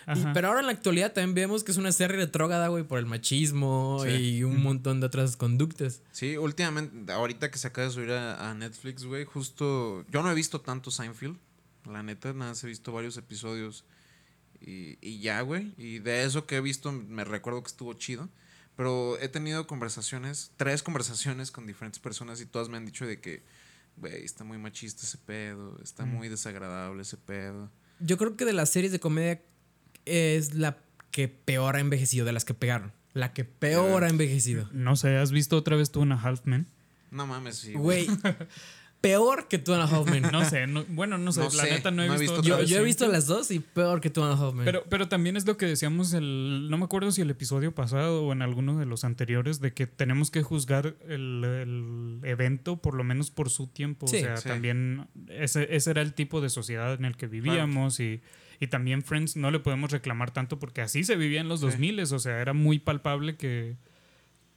Ajá. pero ahora en la actualidad también vemos que es una serie retrógrada, güey, por el machismo Sí. y un montón de otras conductas. Sí, últimamente, ahorita que se acaba de subir a, a Netflix, güey, justo. Yo no he visto tanto Seinfeld, la neta, nada, más he visto varios episodios y, y ya, güey. Y de eso que he visto, me recuerdo que estuvo chido. Pero he tenido conversaciones, tres conversaciones con diferentes personas y todas me han dicho de que, güey, está muy machista ese pedo, está Mm. muy desagradable ese pedo. Yo creo que de las series de comedia es la que peor ha envejecido, de las que pegaron. La que peor ha envejecido. No sé, ¿has visto otra vez tú una Halfman? No mames, sí. Güey, *laughs* peor que Two and a Half Men. No sé, no- bueno, no sé, No la sé, neta no he no he visto. visto Yo, yo he visto las dos y peor que Two and a Half Men. Pero, pero también es lo que decíamos el, no me acuerdo si el episodio pasado o en alguno de los anteriores, de que tenemos que juzgar el, el evento por lo menos por su tiempo. Sí. o sea, Sí. también ese, ese era el tipo de sociedad en el que vivíamos y, y también Friends no le podemos reclamar tanto porque así se vivía en los Sí. 2000, o sea, era muy palpable que,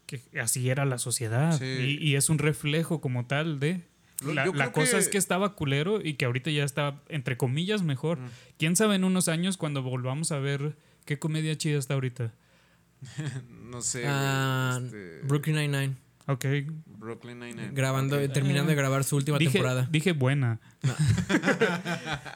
que así era la sociedad Sí. y, y es un reflejo como tal de... La, cosa que- es que estaba culero y que ahorita ya está, entre comillas, mejor. Mm. Quién sabe en unos años cuando volvamos a ver qué comedia chida está ahorita. *laughs* No sé. Ah, este, Brooklyn Nine-Nine. Ok. Brooklyn Nine-Nine. Grabando, Ok. terminando de grabar su última Dije, temporada. dije buena. *laughs*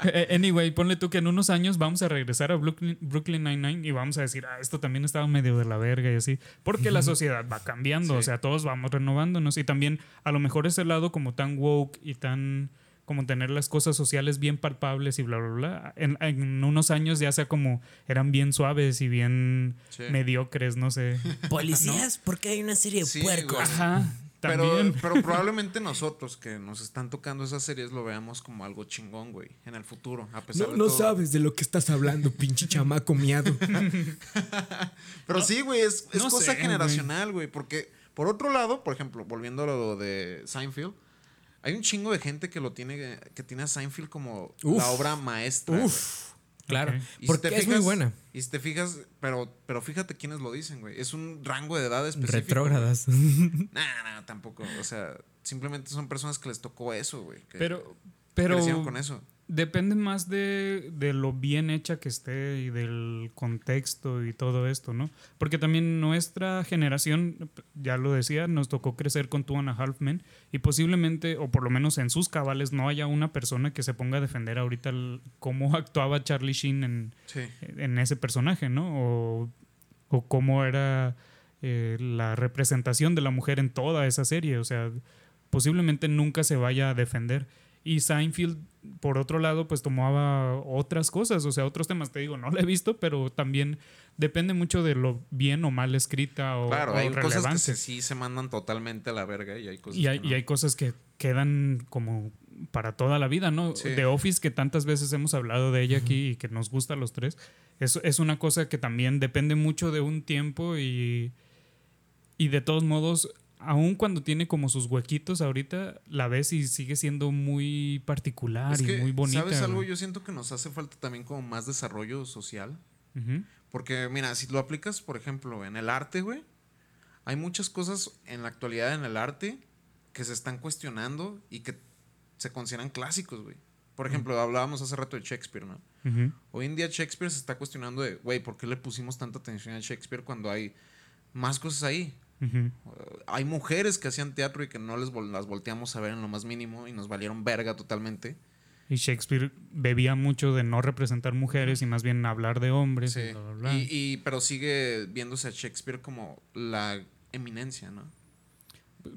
Eh, anyway, ponle tú que en unos años vamos a regresar a Brooklyn, Brooklyn Nine-Nine y vamos a decir, ah, esto también estaba medio de la verga y así. Porque la sociedad va cambiando, Sí. o sea, todos vamos renovándonos. Y también, a lo mejor ese lado como tan woke y tan como tener las cosas sociales bien palpables y bla, bla, bla. En, en unos años ya sea como eran bien suaves y bien Sí. mediocres, no sé. *laughs* Policías, porque hay una serie de Sí, puercos. Ajá, Pero, también. pero *laughs* probablemente nosotros que nos están tocando esas series lo veamos como algo chingón, güey, en el futuro, a pesar No, de no todo. sabes de lo que estás hablando, pinche chamaco miado. *laughs* Pero sí, güey, es, es no cosa sé, generacional, güey. Porque, por otro lado, por ejemplo, volviendo a lo de Seinfeld, hay un chingo de gente que lo tiene, que tiene a Seinfeld como Uf. la obra maestra. Uf, claro. Ok. Y si Porque te es muy fijas- buena. Y si te fijas, pero, pero fíjate quiénes lo dicen, güey. Es un rango de edad específico. Retrógradas. Nah, nah, tampoco. O sea, simplemente son personas que les tocó eso, güey. que Pero, pero crecieron con eso. Depende más de, de lo bien hecha que esté y del contexto y todo esto, ¿no? Porque también nuestra generación, ya lo decía, nos tocó crecer con Two and a Half Men y posiblemente, o por lo menos en sus cabales, no haya una persona que se ponga a defender ahorita el- cómo actuaba Charlie Sheen en, Sí. en ese personaje, ¿no? O, o cómo era eh, la representación de la mujer en toda esa serie. O sea, posiblemente nunca se vaya a defender. Y Seinfeld, por otro lado, pues tomaba otras cosas, o sea, otros temas. Te digo, no la he visto, pero también depende mucho de lo bien o mal escrita o, Claro, o hay cosas que relevante. se- sí se mandan totalmente a la verga y hay cosas Y hay, que no. y hay cosas que quedan como para toda la vida, ¿no? Sí. The Office, que tantas veces hemos hablado de ella aquí y que nos gusta a los tres, es, es una cosa que también depende mucho de un tiempo y, y de todos modos, aun cuando tiene como sus huequitos ahorita, la ves y sigue siendo muy particular Es y muy bonita. ¿sabes algo? Yo siento que nos hace falta también como más desarrollo social. Porque, mira, si lo aplicas, por ejemplo, en el arte, güey, hay muchas cosas en la actualidad en el arte que se están cuestionando y que se consideran clásicos, güey. Por ejemplo, hablábamos hace rato de Shakespeare, ¿no? Hoy en día Shakespeare se está cuestionando de, güey, ¿por qué le pusimos tanta atención a Shakespeare cuando hay más cosas ahí? Uh, hay mujeres que hacían teatro y que no les vol- las volteamos a ver en lo más mínimo y nos valieron verga totalmente. Y Shakespeare bebía mucho de no representar mujeres y más bien hablar de hombres. Sí. y bla, bla, bla. Y, y- pero sigue viéndose a Shakespeare como la eminencia, ¿no?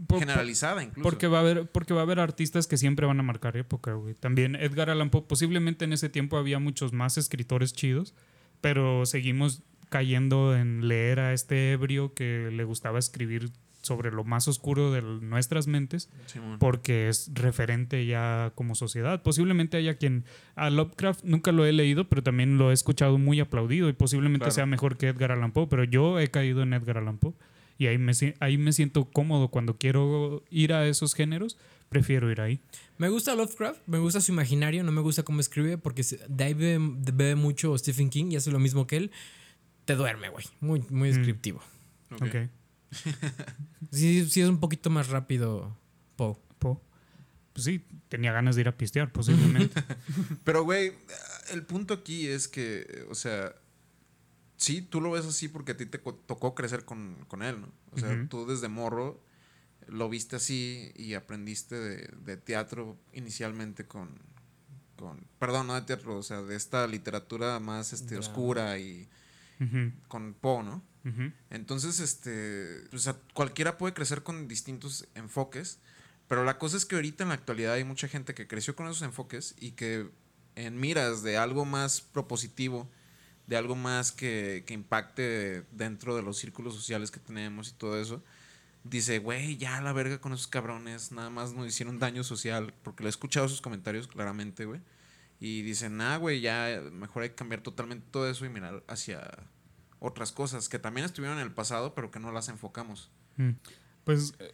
Por- Generalizada incluso. Porque va a haber, porque va a haber artistas que siempre van a marcar época, güey. También Edgar Allan Poe, posiblemente en ese tiempo había muchos más escritores chidos, pero seguimos cayendo en leer a este ebrio que le gustaba escribir sobre lo más oscuro de nuestras mentes Simón. porque es referente ya como sociedad. Posiblemente haya quien a Lovecraft nunca lo he leído, pero también lo he escuchado muy aplaudido y posiblemente Claro. sea mejor que Edgar Allan Poe, pero yo he caído en Edgar Allan Poe y ahí me, ahí me siento cómodo cuando quiero ir a esos géneros, prefiero ir ahí. Me gusta Lovecraft, me gusta su imaginario, no me gusta cómo escribe porque de ahí bebe, bebe mucho Stephen King y hace lo mismo que él. Te duerme, güey. Muy, muy Mm. descriptivo. Ok. Ok. *laughs* Sí, sí es un poquito más rápido Poe. Poe. Pues sí, tenía ganas de ir a pistear, posiblemente. *laughs* Pero, güey, el punto aquí es que, o sea, sí, tú lo ves así porque a ti te tocó crecer con, con él, ¿no? O sea, tú desde morro lo viste así y aprendiste de, de teatro inicialmente con, con, perdón, no de teatro, o sea, de esta literatura más este, oscura y Con Poe, ¿no? Entonces, este, pues cualquiera puede crecer con distintos enfoques, pero la cosa es que ahorita en la actualidad hay mucha gente que creció con esos enfoques y que en miras de algo más propositivo, de algo más que, que impacte dentro de los círculos sociales que tenemos y todo eso, dice, güey, ya la verga con esos cabrones, nada más nos hicieron daño social, porque le he escuchado sus comentarios claramente, güey. Y dicen, nah, güey, ya mejor hay que cambiar totalmente todo eso y mirar hacia otras cosas que también estuvieron en el pasado, pero que no las enfocamos. Mm. Pues eh,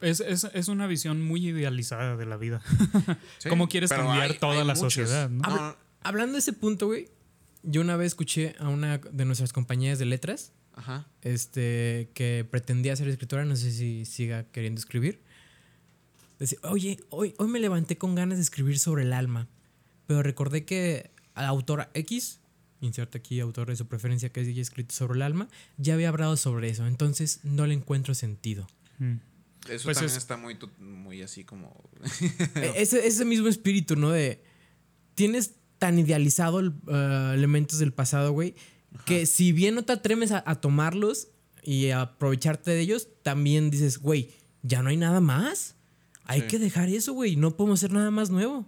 es, es, es una visión muy idealizada de la vida. *laughs* Sí, ¿Cómo quieres cambiar hay- toda hay la muchos. sociedad? ¿no? No, Habla- Hablando de ese punto, güey, yo una vez escuché a una de nuestras compañeras de letras ajá. este, que pretendía ser escritora, no sé si siga queriendo escribir. decir, oye, hoy, hoy me levanté con ganas de escribir sobre el alma, pero recordé que la autora X, inserta aquí autor de su preferencia que haya escrito sobre el alma, ya había hablado sobre eso, entonces no le encuentro sentido. Mm. Eso Pues también es- está muy, muy así como... *laughs* E- ese, ese mismo espíritu, ¿no? De. Tienes tan idealizado el, eh, elementos del pasado, güey, que si bien no te atreves a, a tomarlos y a aprovecharte de ellos, también dices, güey, ya no hay nada más. Hay Sí. que dejar eso, güey. No podemos hacer nada más nuevo.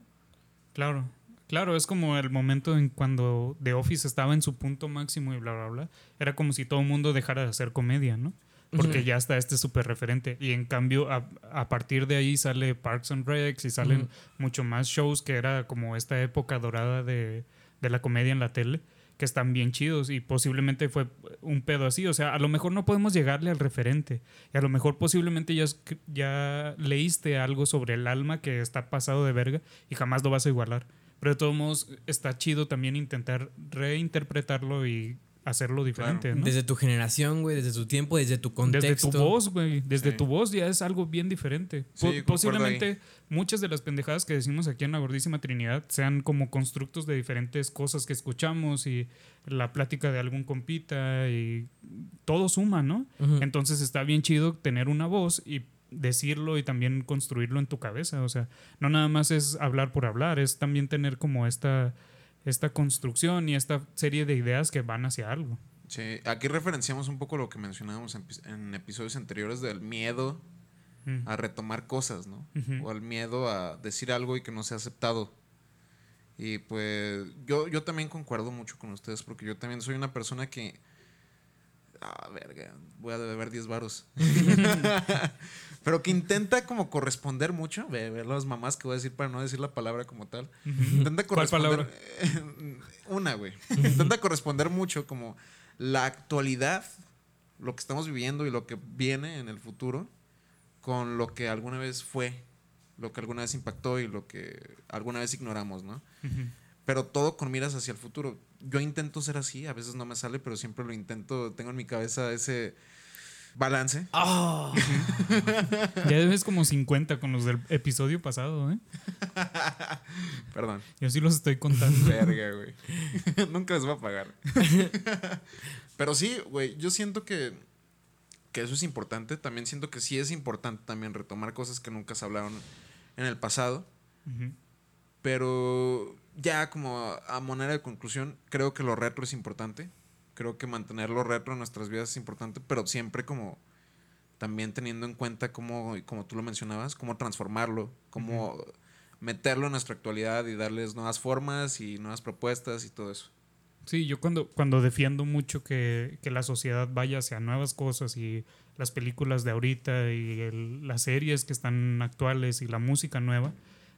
Claro, claro, es como el momento en cuando The Office estaba en su punto máximo y bla, bla, bla. Era como si todo el mundo dejara de hacer comedia, ¿no? Porque ya está este súper referente. Y en cambio, a, a partir de ahí sale Parks and Recs y salen Ujú. mucho más shows que era como esta época dorada de, de la comedia en la tele, que están bien chidos y posiblemente fue un pedo así. O sea, a lo mejor no podemos llegarle al referente y a lo mejor posiblemente ya, ya leíste algo sobre el alma que está pasado de verga y jamás lo vas a igualar. Pero de todos modos, está chido también intentar reinterpretarlo y hacerlo diferente, ¿no? Desde tu generación, güey, desde tu tiempo, desde tu contexto. Desde tu voz, güey. Desde Sí. tu voz ya es algo bien diferente. Sí, posiblemente muchas de las pendejadas que decimos aquí en la Gordísima Trinidad sean como constructos de diferentes cosas que escuchamos y la plática de algún compita y todo suma, ¿no? Entonces está bien chido tener una voz y decirlo y también construirlo en tu cabeza. O sea, no nada más es hablar por hablar, es también tener como esta, esta construcción y esta serie de ideas que van hacia algo. Sí, aquí referenciamos un poco lo que mencionábamos en, pis- en episodios anteriores del miedo Mm. a retomar cosas, ¿no? O al miedo a decir algo y que no sea aceptado. Y pues yo, yo también concuerdo mucho con ustedes porque yo también soy una persona que... Ah, verga, voy a deber 10 varos. *laughs* *laughs* Pero que intenta como corresponder mucho. Ve, ve las mamás que voy a decir para no decir la palabra como tal. Intenta ¿Cuál corresponder. *laughs* Una, güey. Intenta corresponder mucho como la actualidad, lo que estamos viviendo y lo que viene en el futuro, con lo que alguna vez fue, lo que alguna vez impactó y lo que alguna vez ignoramos, ¿no? Pero todo con miras hacia el futuro. Yo intento ser así, a veces no me sale, pero siempre lo intento. Tengo en mi cabeza ese balance. Ah. *laughs* Ya debes como 50 con los del episodio pasado, ¿eh? *laughs* Perdón. Yo sí los estoy contando. Verga, güey. *laughs* Nunca les voy a pagar. Pero sí, güey, yo siento que, que eso es importante. También siento que sí es importante también retomar cosas que nunca se hablaron en el pasado. Pero ya como a manera de conclusión, creo que lo retro es importante. Creo que mantener lo retro en nuestras vidas es importante, pero siempre como también teniendo en cuenta cómo, como tú lo mencionabas, cómo transformarlo, cómo meterlo en nuestra actualidad y darles nuevas formas y nuevas propuestas y todo eso. Sí, yo cuando, cuando defiendo mucho que, que la sociedad vaya hacia nuevas cosas y las películas de ahorita y el- las series que están actuales y la música nueva,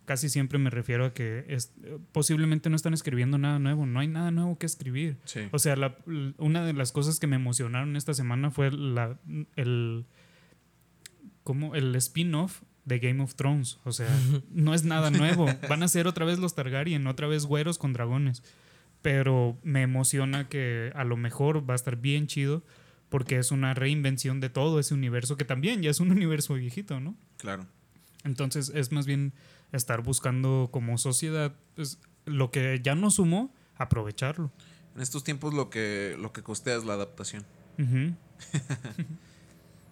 casi siempre me refiero a que es, posiblemente no están escribiendo nada nuevo, no hay nada nuevo que escribir. Sí. O sea, la- una de las cosas que me emocionaron esta semana fue la, el, como el spin-off de Game of Thrones. O sea, *laughs* no es nada nuevo. Van a ser otra vez los Targaryen, otra vez güeros con dragones. Pero me emociona que a lo mejor va a estar bien chido porque es una reinvención de todo ese universo que también ya es un *laughs* universo viejito, ¿no? Claro. Entonces es más bien estar buscando como sociedad pues, lo que ya nos sumó, aprovecharlo. En estos tiempos lo que, lo que costea es la adaptación. *laughs*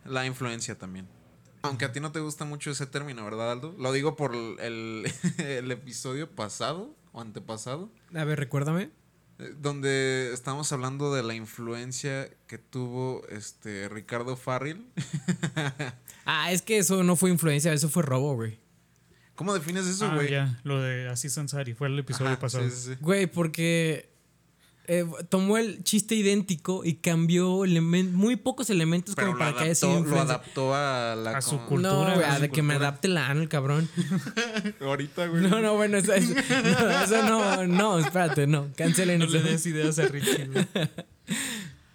La influencia también. Aunque a ti no te gusta mucho ese término, ¿verdad, Aldo? Lo digo por el, *laughs* el episodio pasado o antepasado, A ver, recuérdame. eh, donde estábamos hablando de la influencia que tuvo este Ricardo Farril. *laughs* Ah, es que eso no fue influencia, eso fue robo, güey. ¿Cómo defines eso, Ah, güey? ya, lo de Aziz Ansari, fue el episodio Ajá, pasado. sí, sí, sí. Güey, porque eh, tomó el chiste idéntico y cambió muy pocos elementos Pero como lo para que haya sido adaptó, lo adaptó a la A su cultura, No, güey, a ah, su de que me adapte la ano, el cabrón. *laughs* Ahorita, güey. No, no, bueno, eso, eso- no, eso no, no, espérate, no, cancelen No eso. le des ideas a Richie. güey.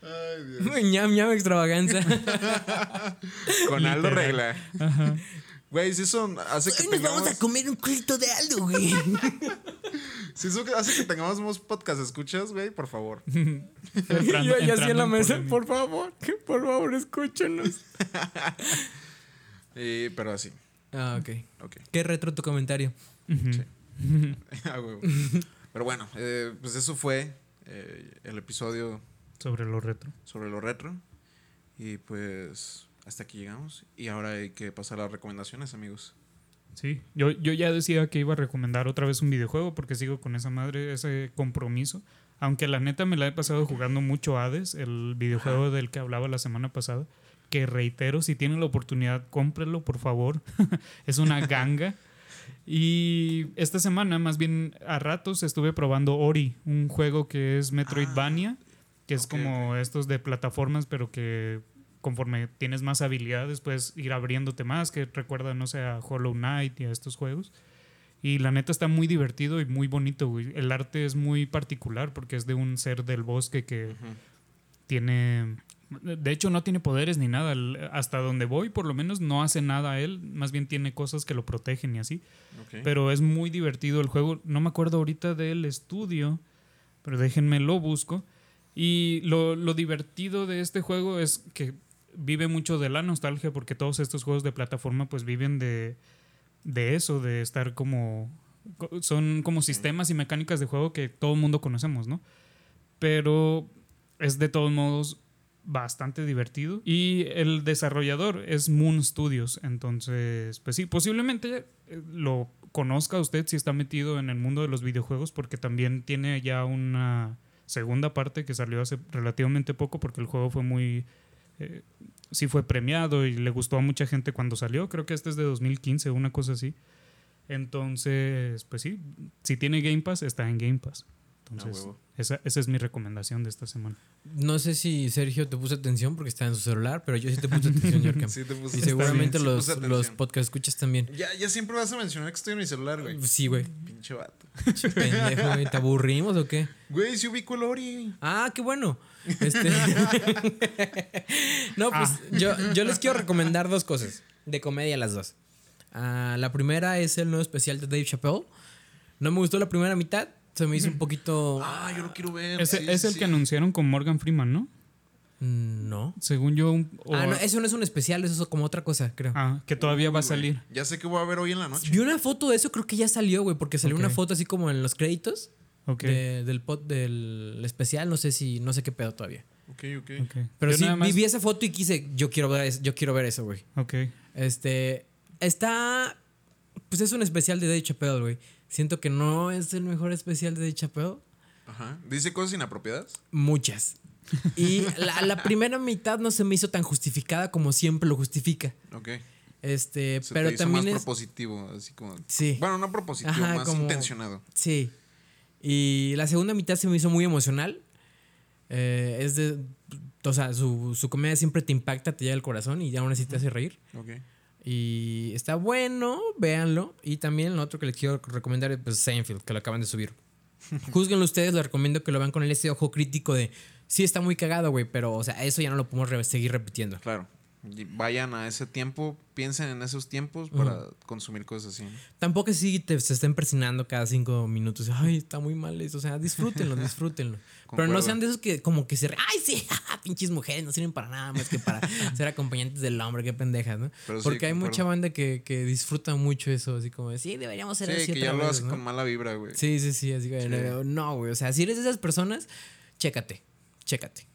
Ay, Dios. *laughs* ñam, ñam, extravaganza. *laughs* Con Aldo regla. Ajá. Güey, si eso hace que Hoy nos tengamos... vamos a comer un culito de algo, güey. *laughs* Si eso hace que tengamos más podcast escuchas, güey, por favor. *laughs* Entrando- yo, yo así en la mesa, por favor, que por favor, escúchenos. *laughs* Y, pero así. Ah, ok. Ok. ¿Qué retro tu comentario? Sí. Ah. Pero bueno, eh, pues eso fue eh, el episodio Sobre lo retro. sobre lo retro. Y pues hasta aquí llegamos. Y ahora hay que pasar a las recomendaciones, amigos. Sí, yo, yo ya decía que iba a recomendar otra vez un videojuego porque sigo con esa madre, ese compromiso. Aunque la neta me la he pasado jugando mucho Hades, el videojuego del que hablaba la semana pasada. Que reitero, si tienen la oportunidad, cómprenlo, por favor. *laughs* es una ganga. *laughs* Y esta semana, más bien a ratos, estuve probando Ori, un juego que es Metroidvania, que es como estos de plataformas, pero que conforme tienes más habilidades puedes ir abriéndote más, que recuerda, no sé, a Hollow Knight y a estos juegos. Y la neta está muy divertido y muy bonito, güey. El arte es muy particular porque es de un ser del bosque que tiene... De hecho, no tiene poderes ni nada. Hasta donde voy, por lo menos, no hace nada a él. Más bien tiene cosas que lo protegen y así. Pero es muy divertido el juego. No me acuerdo ahorita del estudio, pero déjenme lo busco. Y lo, lo divertido de este juego es que vive mucho de la nostalgia porque todos estos juegos de plataforma pues viven de, de eso, de estar como... co- Son como sistemas y mecánicas de juego que todo el mundo conocemos, ¿no? Pero es de todos modos bastante divertido. Y el desarrollador es Moon Studios. Entonces, pues sí, posiblemente eh, lo conozca usted si está metido en el mundo de los videojuegos, porque también tiene ya una segunda parte que salió hace relativamente poco, porque el juego fue muy. Eh, sí fue premiado y le gustó a mucha gente cuando salió. Creo que este es de 2015, una cosa así. Entonces, pues sí, si tiene Game Pass, está en Game Pass. Entonces, huevo. esa, esa es mi recomendación de esta semana. No sé si Sergio te puso atención porque está en su celular, pero yo sí te puse atención, Yorkem. *laughs* Sí, te puse- Y seguramente sí, los, puse los podcast escuchas también. Ya, ya siempre vas a mencionar que estoy en mi celular, güey. Sí, güey. Pinche vato. Pendejo, güey. ¿Te aburrimos o qué? Güey, si ubico el Ori. Ah, qué bueno. Este... *laughs* *laughs* no, pues yo, yo les quiero recomendar dos cosas. De comedia las dos. Ah, la primera es el nuevo especial de Dave Chappelle. No me gustó la primera mitad. Se me hizo un poquito... Ah, yo lo quiero ver. Ese sí, es sí, el sí. que anunciaron con Morgan Freeman, ¿no? Mm, No. Según yo. un- o- Ah, no, eso no es un especial, eso es como otra cosa, creo. Ah, que todavía va a salir. Ya sé que voy a ver hoy en la noche. Vi una foto de eso, creo que ya salió, güey, porque salió Ok. una foto así como en los créditos De- del, pod, del especial. No sé si, no sé qué pedo todavía. Ok, ok. ok. Pero Yo sí, más- vi, vi esa foto y quise, yo quiero ver, eso- yo quiero ver eso, güey. Ok. Este, está, pues es un especial de Dave Chappelle, güey. Siento que no es el mejor especial de Dave Chappelle. Ajá. ¿Dice cosas inapropiadas? Muchas. Y la, la primera mitad no se me hizo tan justificada como siempre lo justifica. Ok. Este, Se pero te hizo también más es... propositivo, así como... Sí. Bueno, no propositivo, Ajá, más como- intencionado. Sí. Y la segunda mitad se me hizo muy emocional. Eh, es de. O sea, su, su comedia siempre te impacta, te llega al corazón y aún así te hace reír. Ok. Y está bueno, véanlo. Y también lo otro que les quiero recomendar es pues, Seinfeld, que lo acaban de subir. *laughs* Júzguenlo ustedes, les recomiendo que lo vean con ese ojo crítico de. Sí, está muy cagado, güey, pero, o sea, eso ya no lo podemos seguir repitiendo. Claro. Vayan a ese tiempo, piensen en esos tiempos para consumir cosas así. Tampoco así te, se estén persinando cada cinco minutos. Ay, está muy mal eso. O sea, disfrútenlo, *laughs* disfrútenlo. Pero no sean de esos que como que se... Ay, sí, *laughs* pinches mujeres no sirven para nada más que para *laughs* ser acompañantes del hombre. Qué pendejas, ¿no? Pero sí, Porque hay mucha banda que, que disfruta mucho eso. Así como, de, sí, deberíamos ser Sí, así que ya lo vez", hace ¿no? con mala vibra, güey. Sí, sí, sí. Así que, Sí. no, güey. O sea, si eres de esas personas, chécate. Chécate.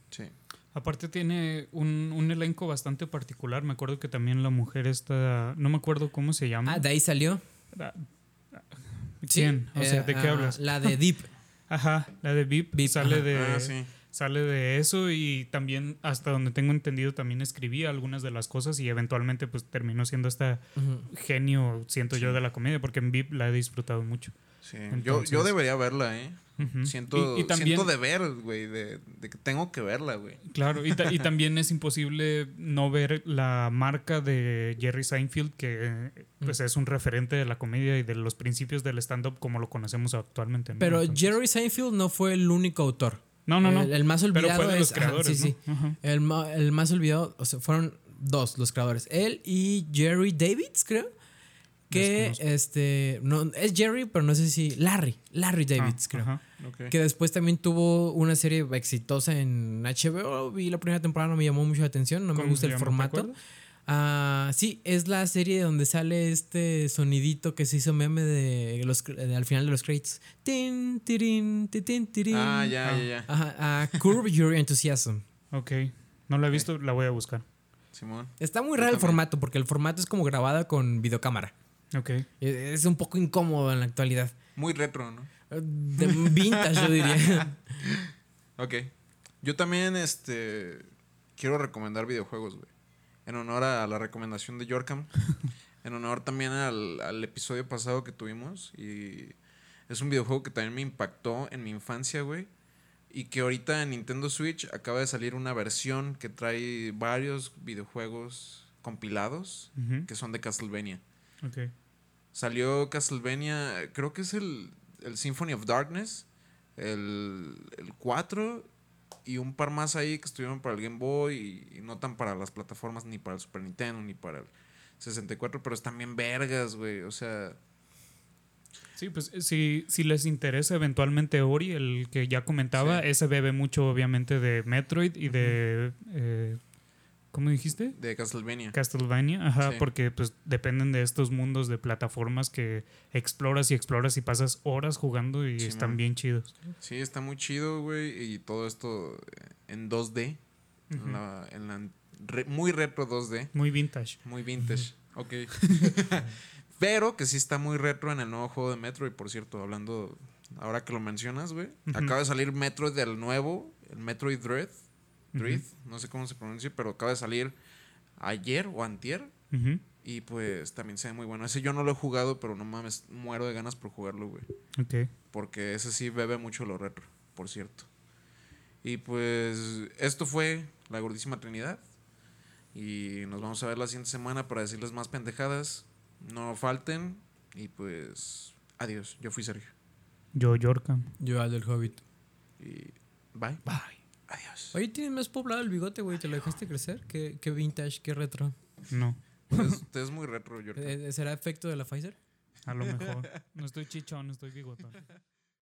Sí. Aparte tiene un, un elenco bastante particular. Me acuerdo que también la mujer está... No me acuerdo cómo se llama. Ah, de ahí salió. Ah, Sí, ¿Quién? O sea, eh, ¿de qué ah, hablas? La de Deep. *laughs* Ajá, la de VIP, VIP, sale ajá. de... Ah, sí. Sale de eso y también, hasta donde tengo entendido, también escribía algunas de las cosas y eventualmente pues terminó siendo esta Ujú. genio, siento yo, de la comedia, porque en VIP la he disfrutado mucho. Sí. yo, Entonces- yo debería verla, ¿eh? Ujú. Siento, Y- y también- siento de ver, güey, de, de que tengo que verla, güey. Claro, y, ta- y también es imposible no ver la marca de Jerry Seinfeld, que eh, pues es un referente de la comedia y de los principios del stand-up como lo conocemos actualmente. ¿no? Pero Entonces- Jerry Seinfeld no fue el único autor. No, no, no. El, el más Pero olvidado fue de los es- ajá, creadores, sí, sí. ¿no? Ajá. El, el más olvidado, o sea, fueron dos los creadores. Él y Jerry Davids, creo. Que Desconozco. este. No, es Jerry, pero no sé si. Larry. Larry Davids, Ah, creo. ajá. Que después también tuvo una serie exitosa en HBO. Vi la primera temporada, no me llamó mucho la atención. No me ¿Cómo gusta el formato. Ah, sí, es la serie donde sale este sonidito que se hizo meme de los de- al final de los crates. Tin, tirin, ti, tin, tirin. Ah, ya, ya, ya. Ajá, ah, Curb Your Enthusiasm. Ok. No la he visto, la voy a buscar. Simón. Está muy raro el formato porque el formato es como grabada con videocámara. Ok. E- Es un poco incómodo en la actualidad. Muy retro, ¿no? De vintage, yo diría. *laughs* Ok. Yo también, este. Quiero recomendar videojuegos, güey. En honor a la recomendación de Yorkham. *laughs* en honor también al, al episodio pasado que tuvimos. Y es un videojuego que también me impactó en mi infancia, güey. Y que ahorita en Nintendo Switch acaba de salir una versión que trae varios videojuegos compilados que son de Castlevania. Ok. Salió Castlevania, creo que es el, el Symphony of Darkness, el, el 4 y un par más ahí que estuvieron para el Game Boy y, y no tan para las plataformas ni para el Super Nintendo ni para el 64, pero están bien vergas, güey. O sea, Sí, pues eh, si, si les interesa eventualmente Ori, el que ya comentaba, Sí. ese bebe mucho obviamente de Metroid y de... eh, ¿Cómo dijiste? de Castlevania. Castlevania, ajá, Sí. porque pues dependen de estos mundos de plataformas que exploras y exploras y pasas horas jugando y están bien chidos. Sí, está muy chido, güey. Y todo esto en 2D. en la- en la re- muy retro 2D. Muy vintage. Muy vintage. Ok. *laughs* Pero que sí está muy retro en el nuevo juego de Metroid, por cierto. Hablando, ahora que lo mencionas, güey. Acaba de salir Metroid del nuevo, el Metroid Dread. Dread, Ujú. no sé cómo se pronuncia, pero acaba de salir ayer o antier. Y pues también se ve muy bueno. Ese yo no lo he jugado, pero no mames, muero de ganas por jugarlo, güey. Ok. Porque ese sí bebe mucho lo retro, por cierto. Y pues esto fue la gordísima Trinidad. Y nos vamos a ver la siguiente semana para decirles más pendejadas. No falten. Y pues adiós. Yo fui Sergio. Yo, Yorka. Yo al del Hobbit. Y bye. Bye. Adiós. Oye, tienes más poblado el bigote, güey. ¿Te lo dejaste crecer? ¿Qué, qué vintage, qué retro? No, Usted es, es muy retro, Jordan. *laughs* Eh, ¿Será efecto de la Pfizer? a lo mejor. *laughs* No estoy chichón, estoy bigotón.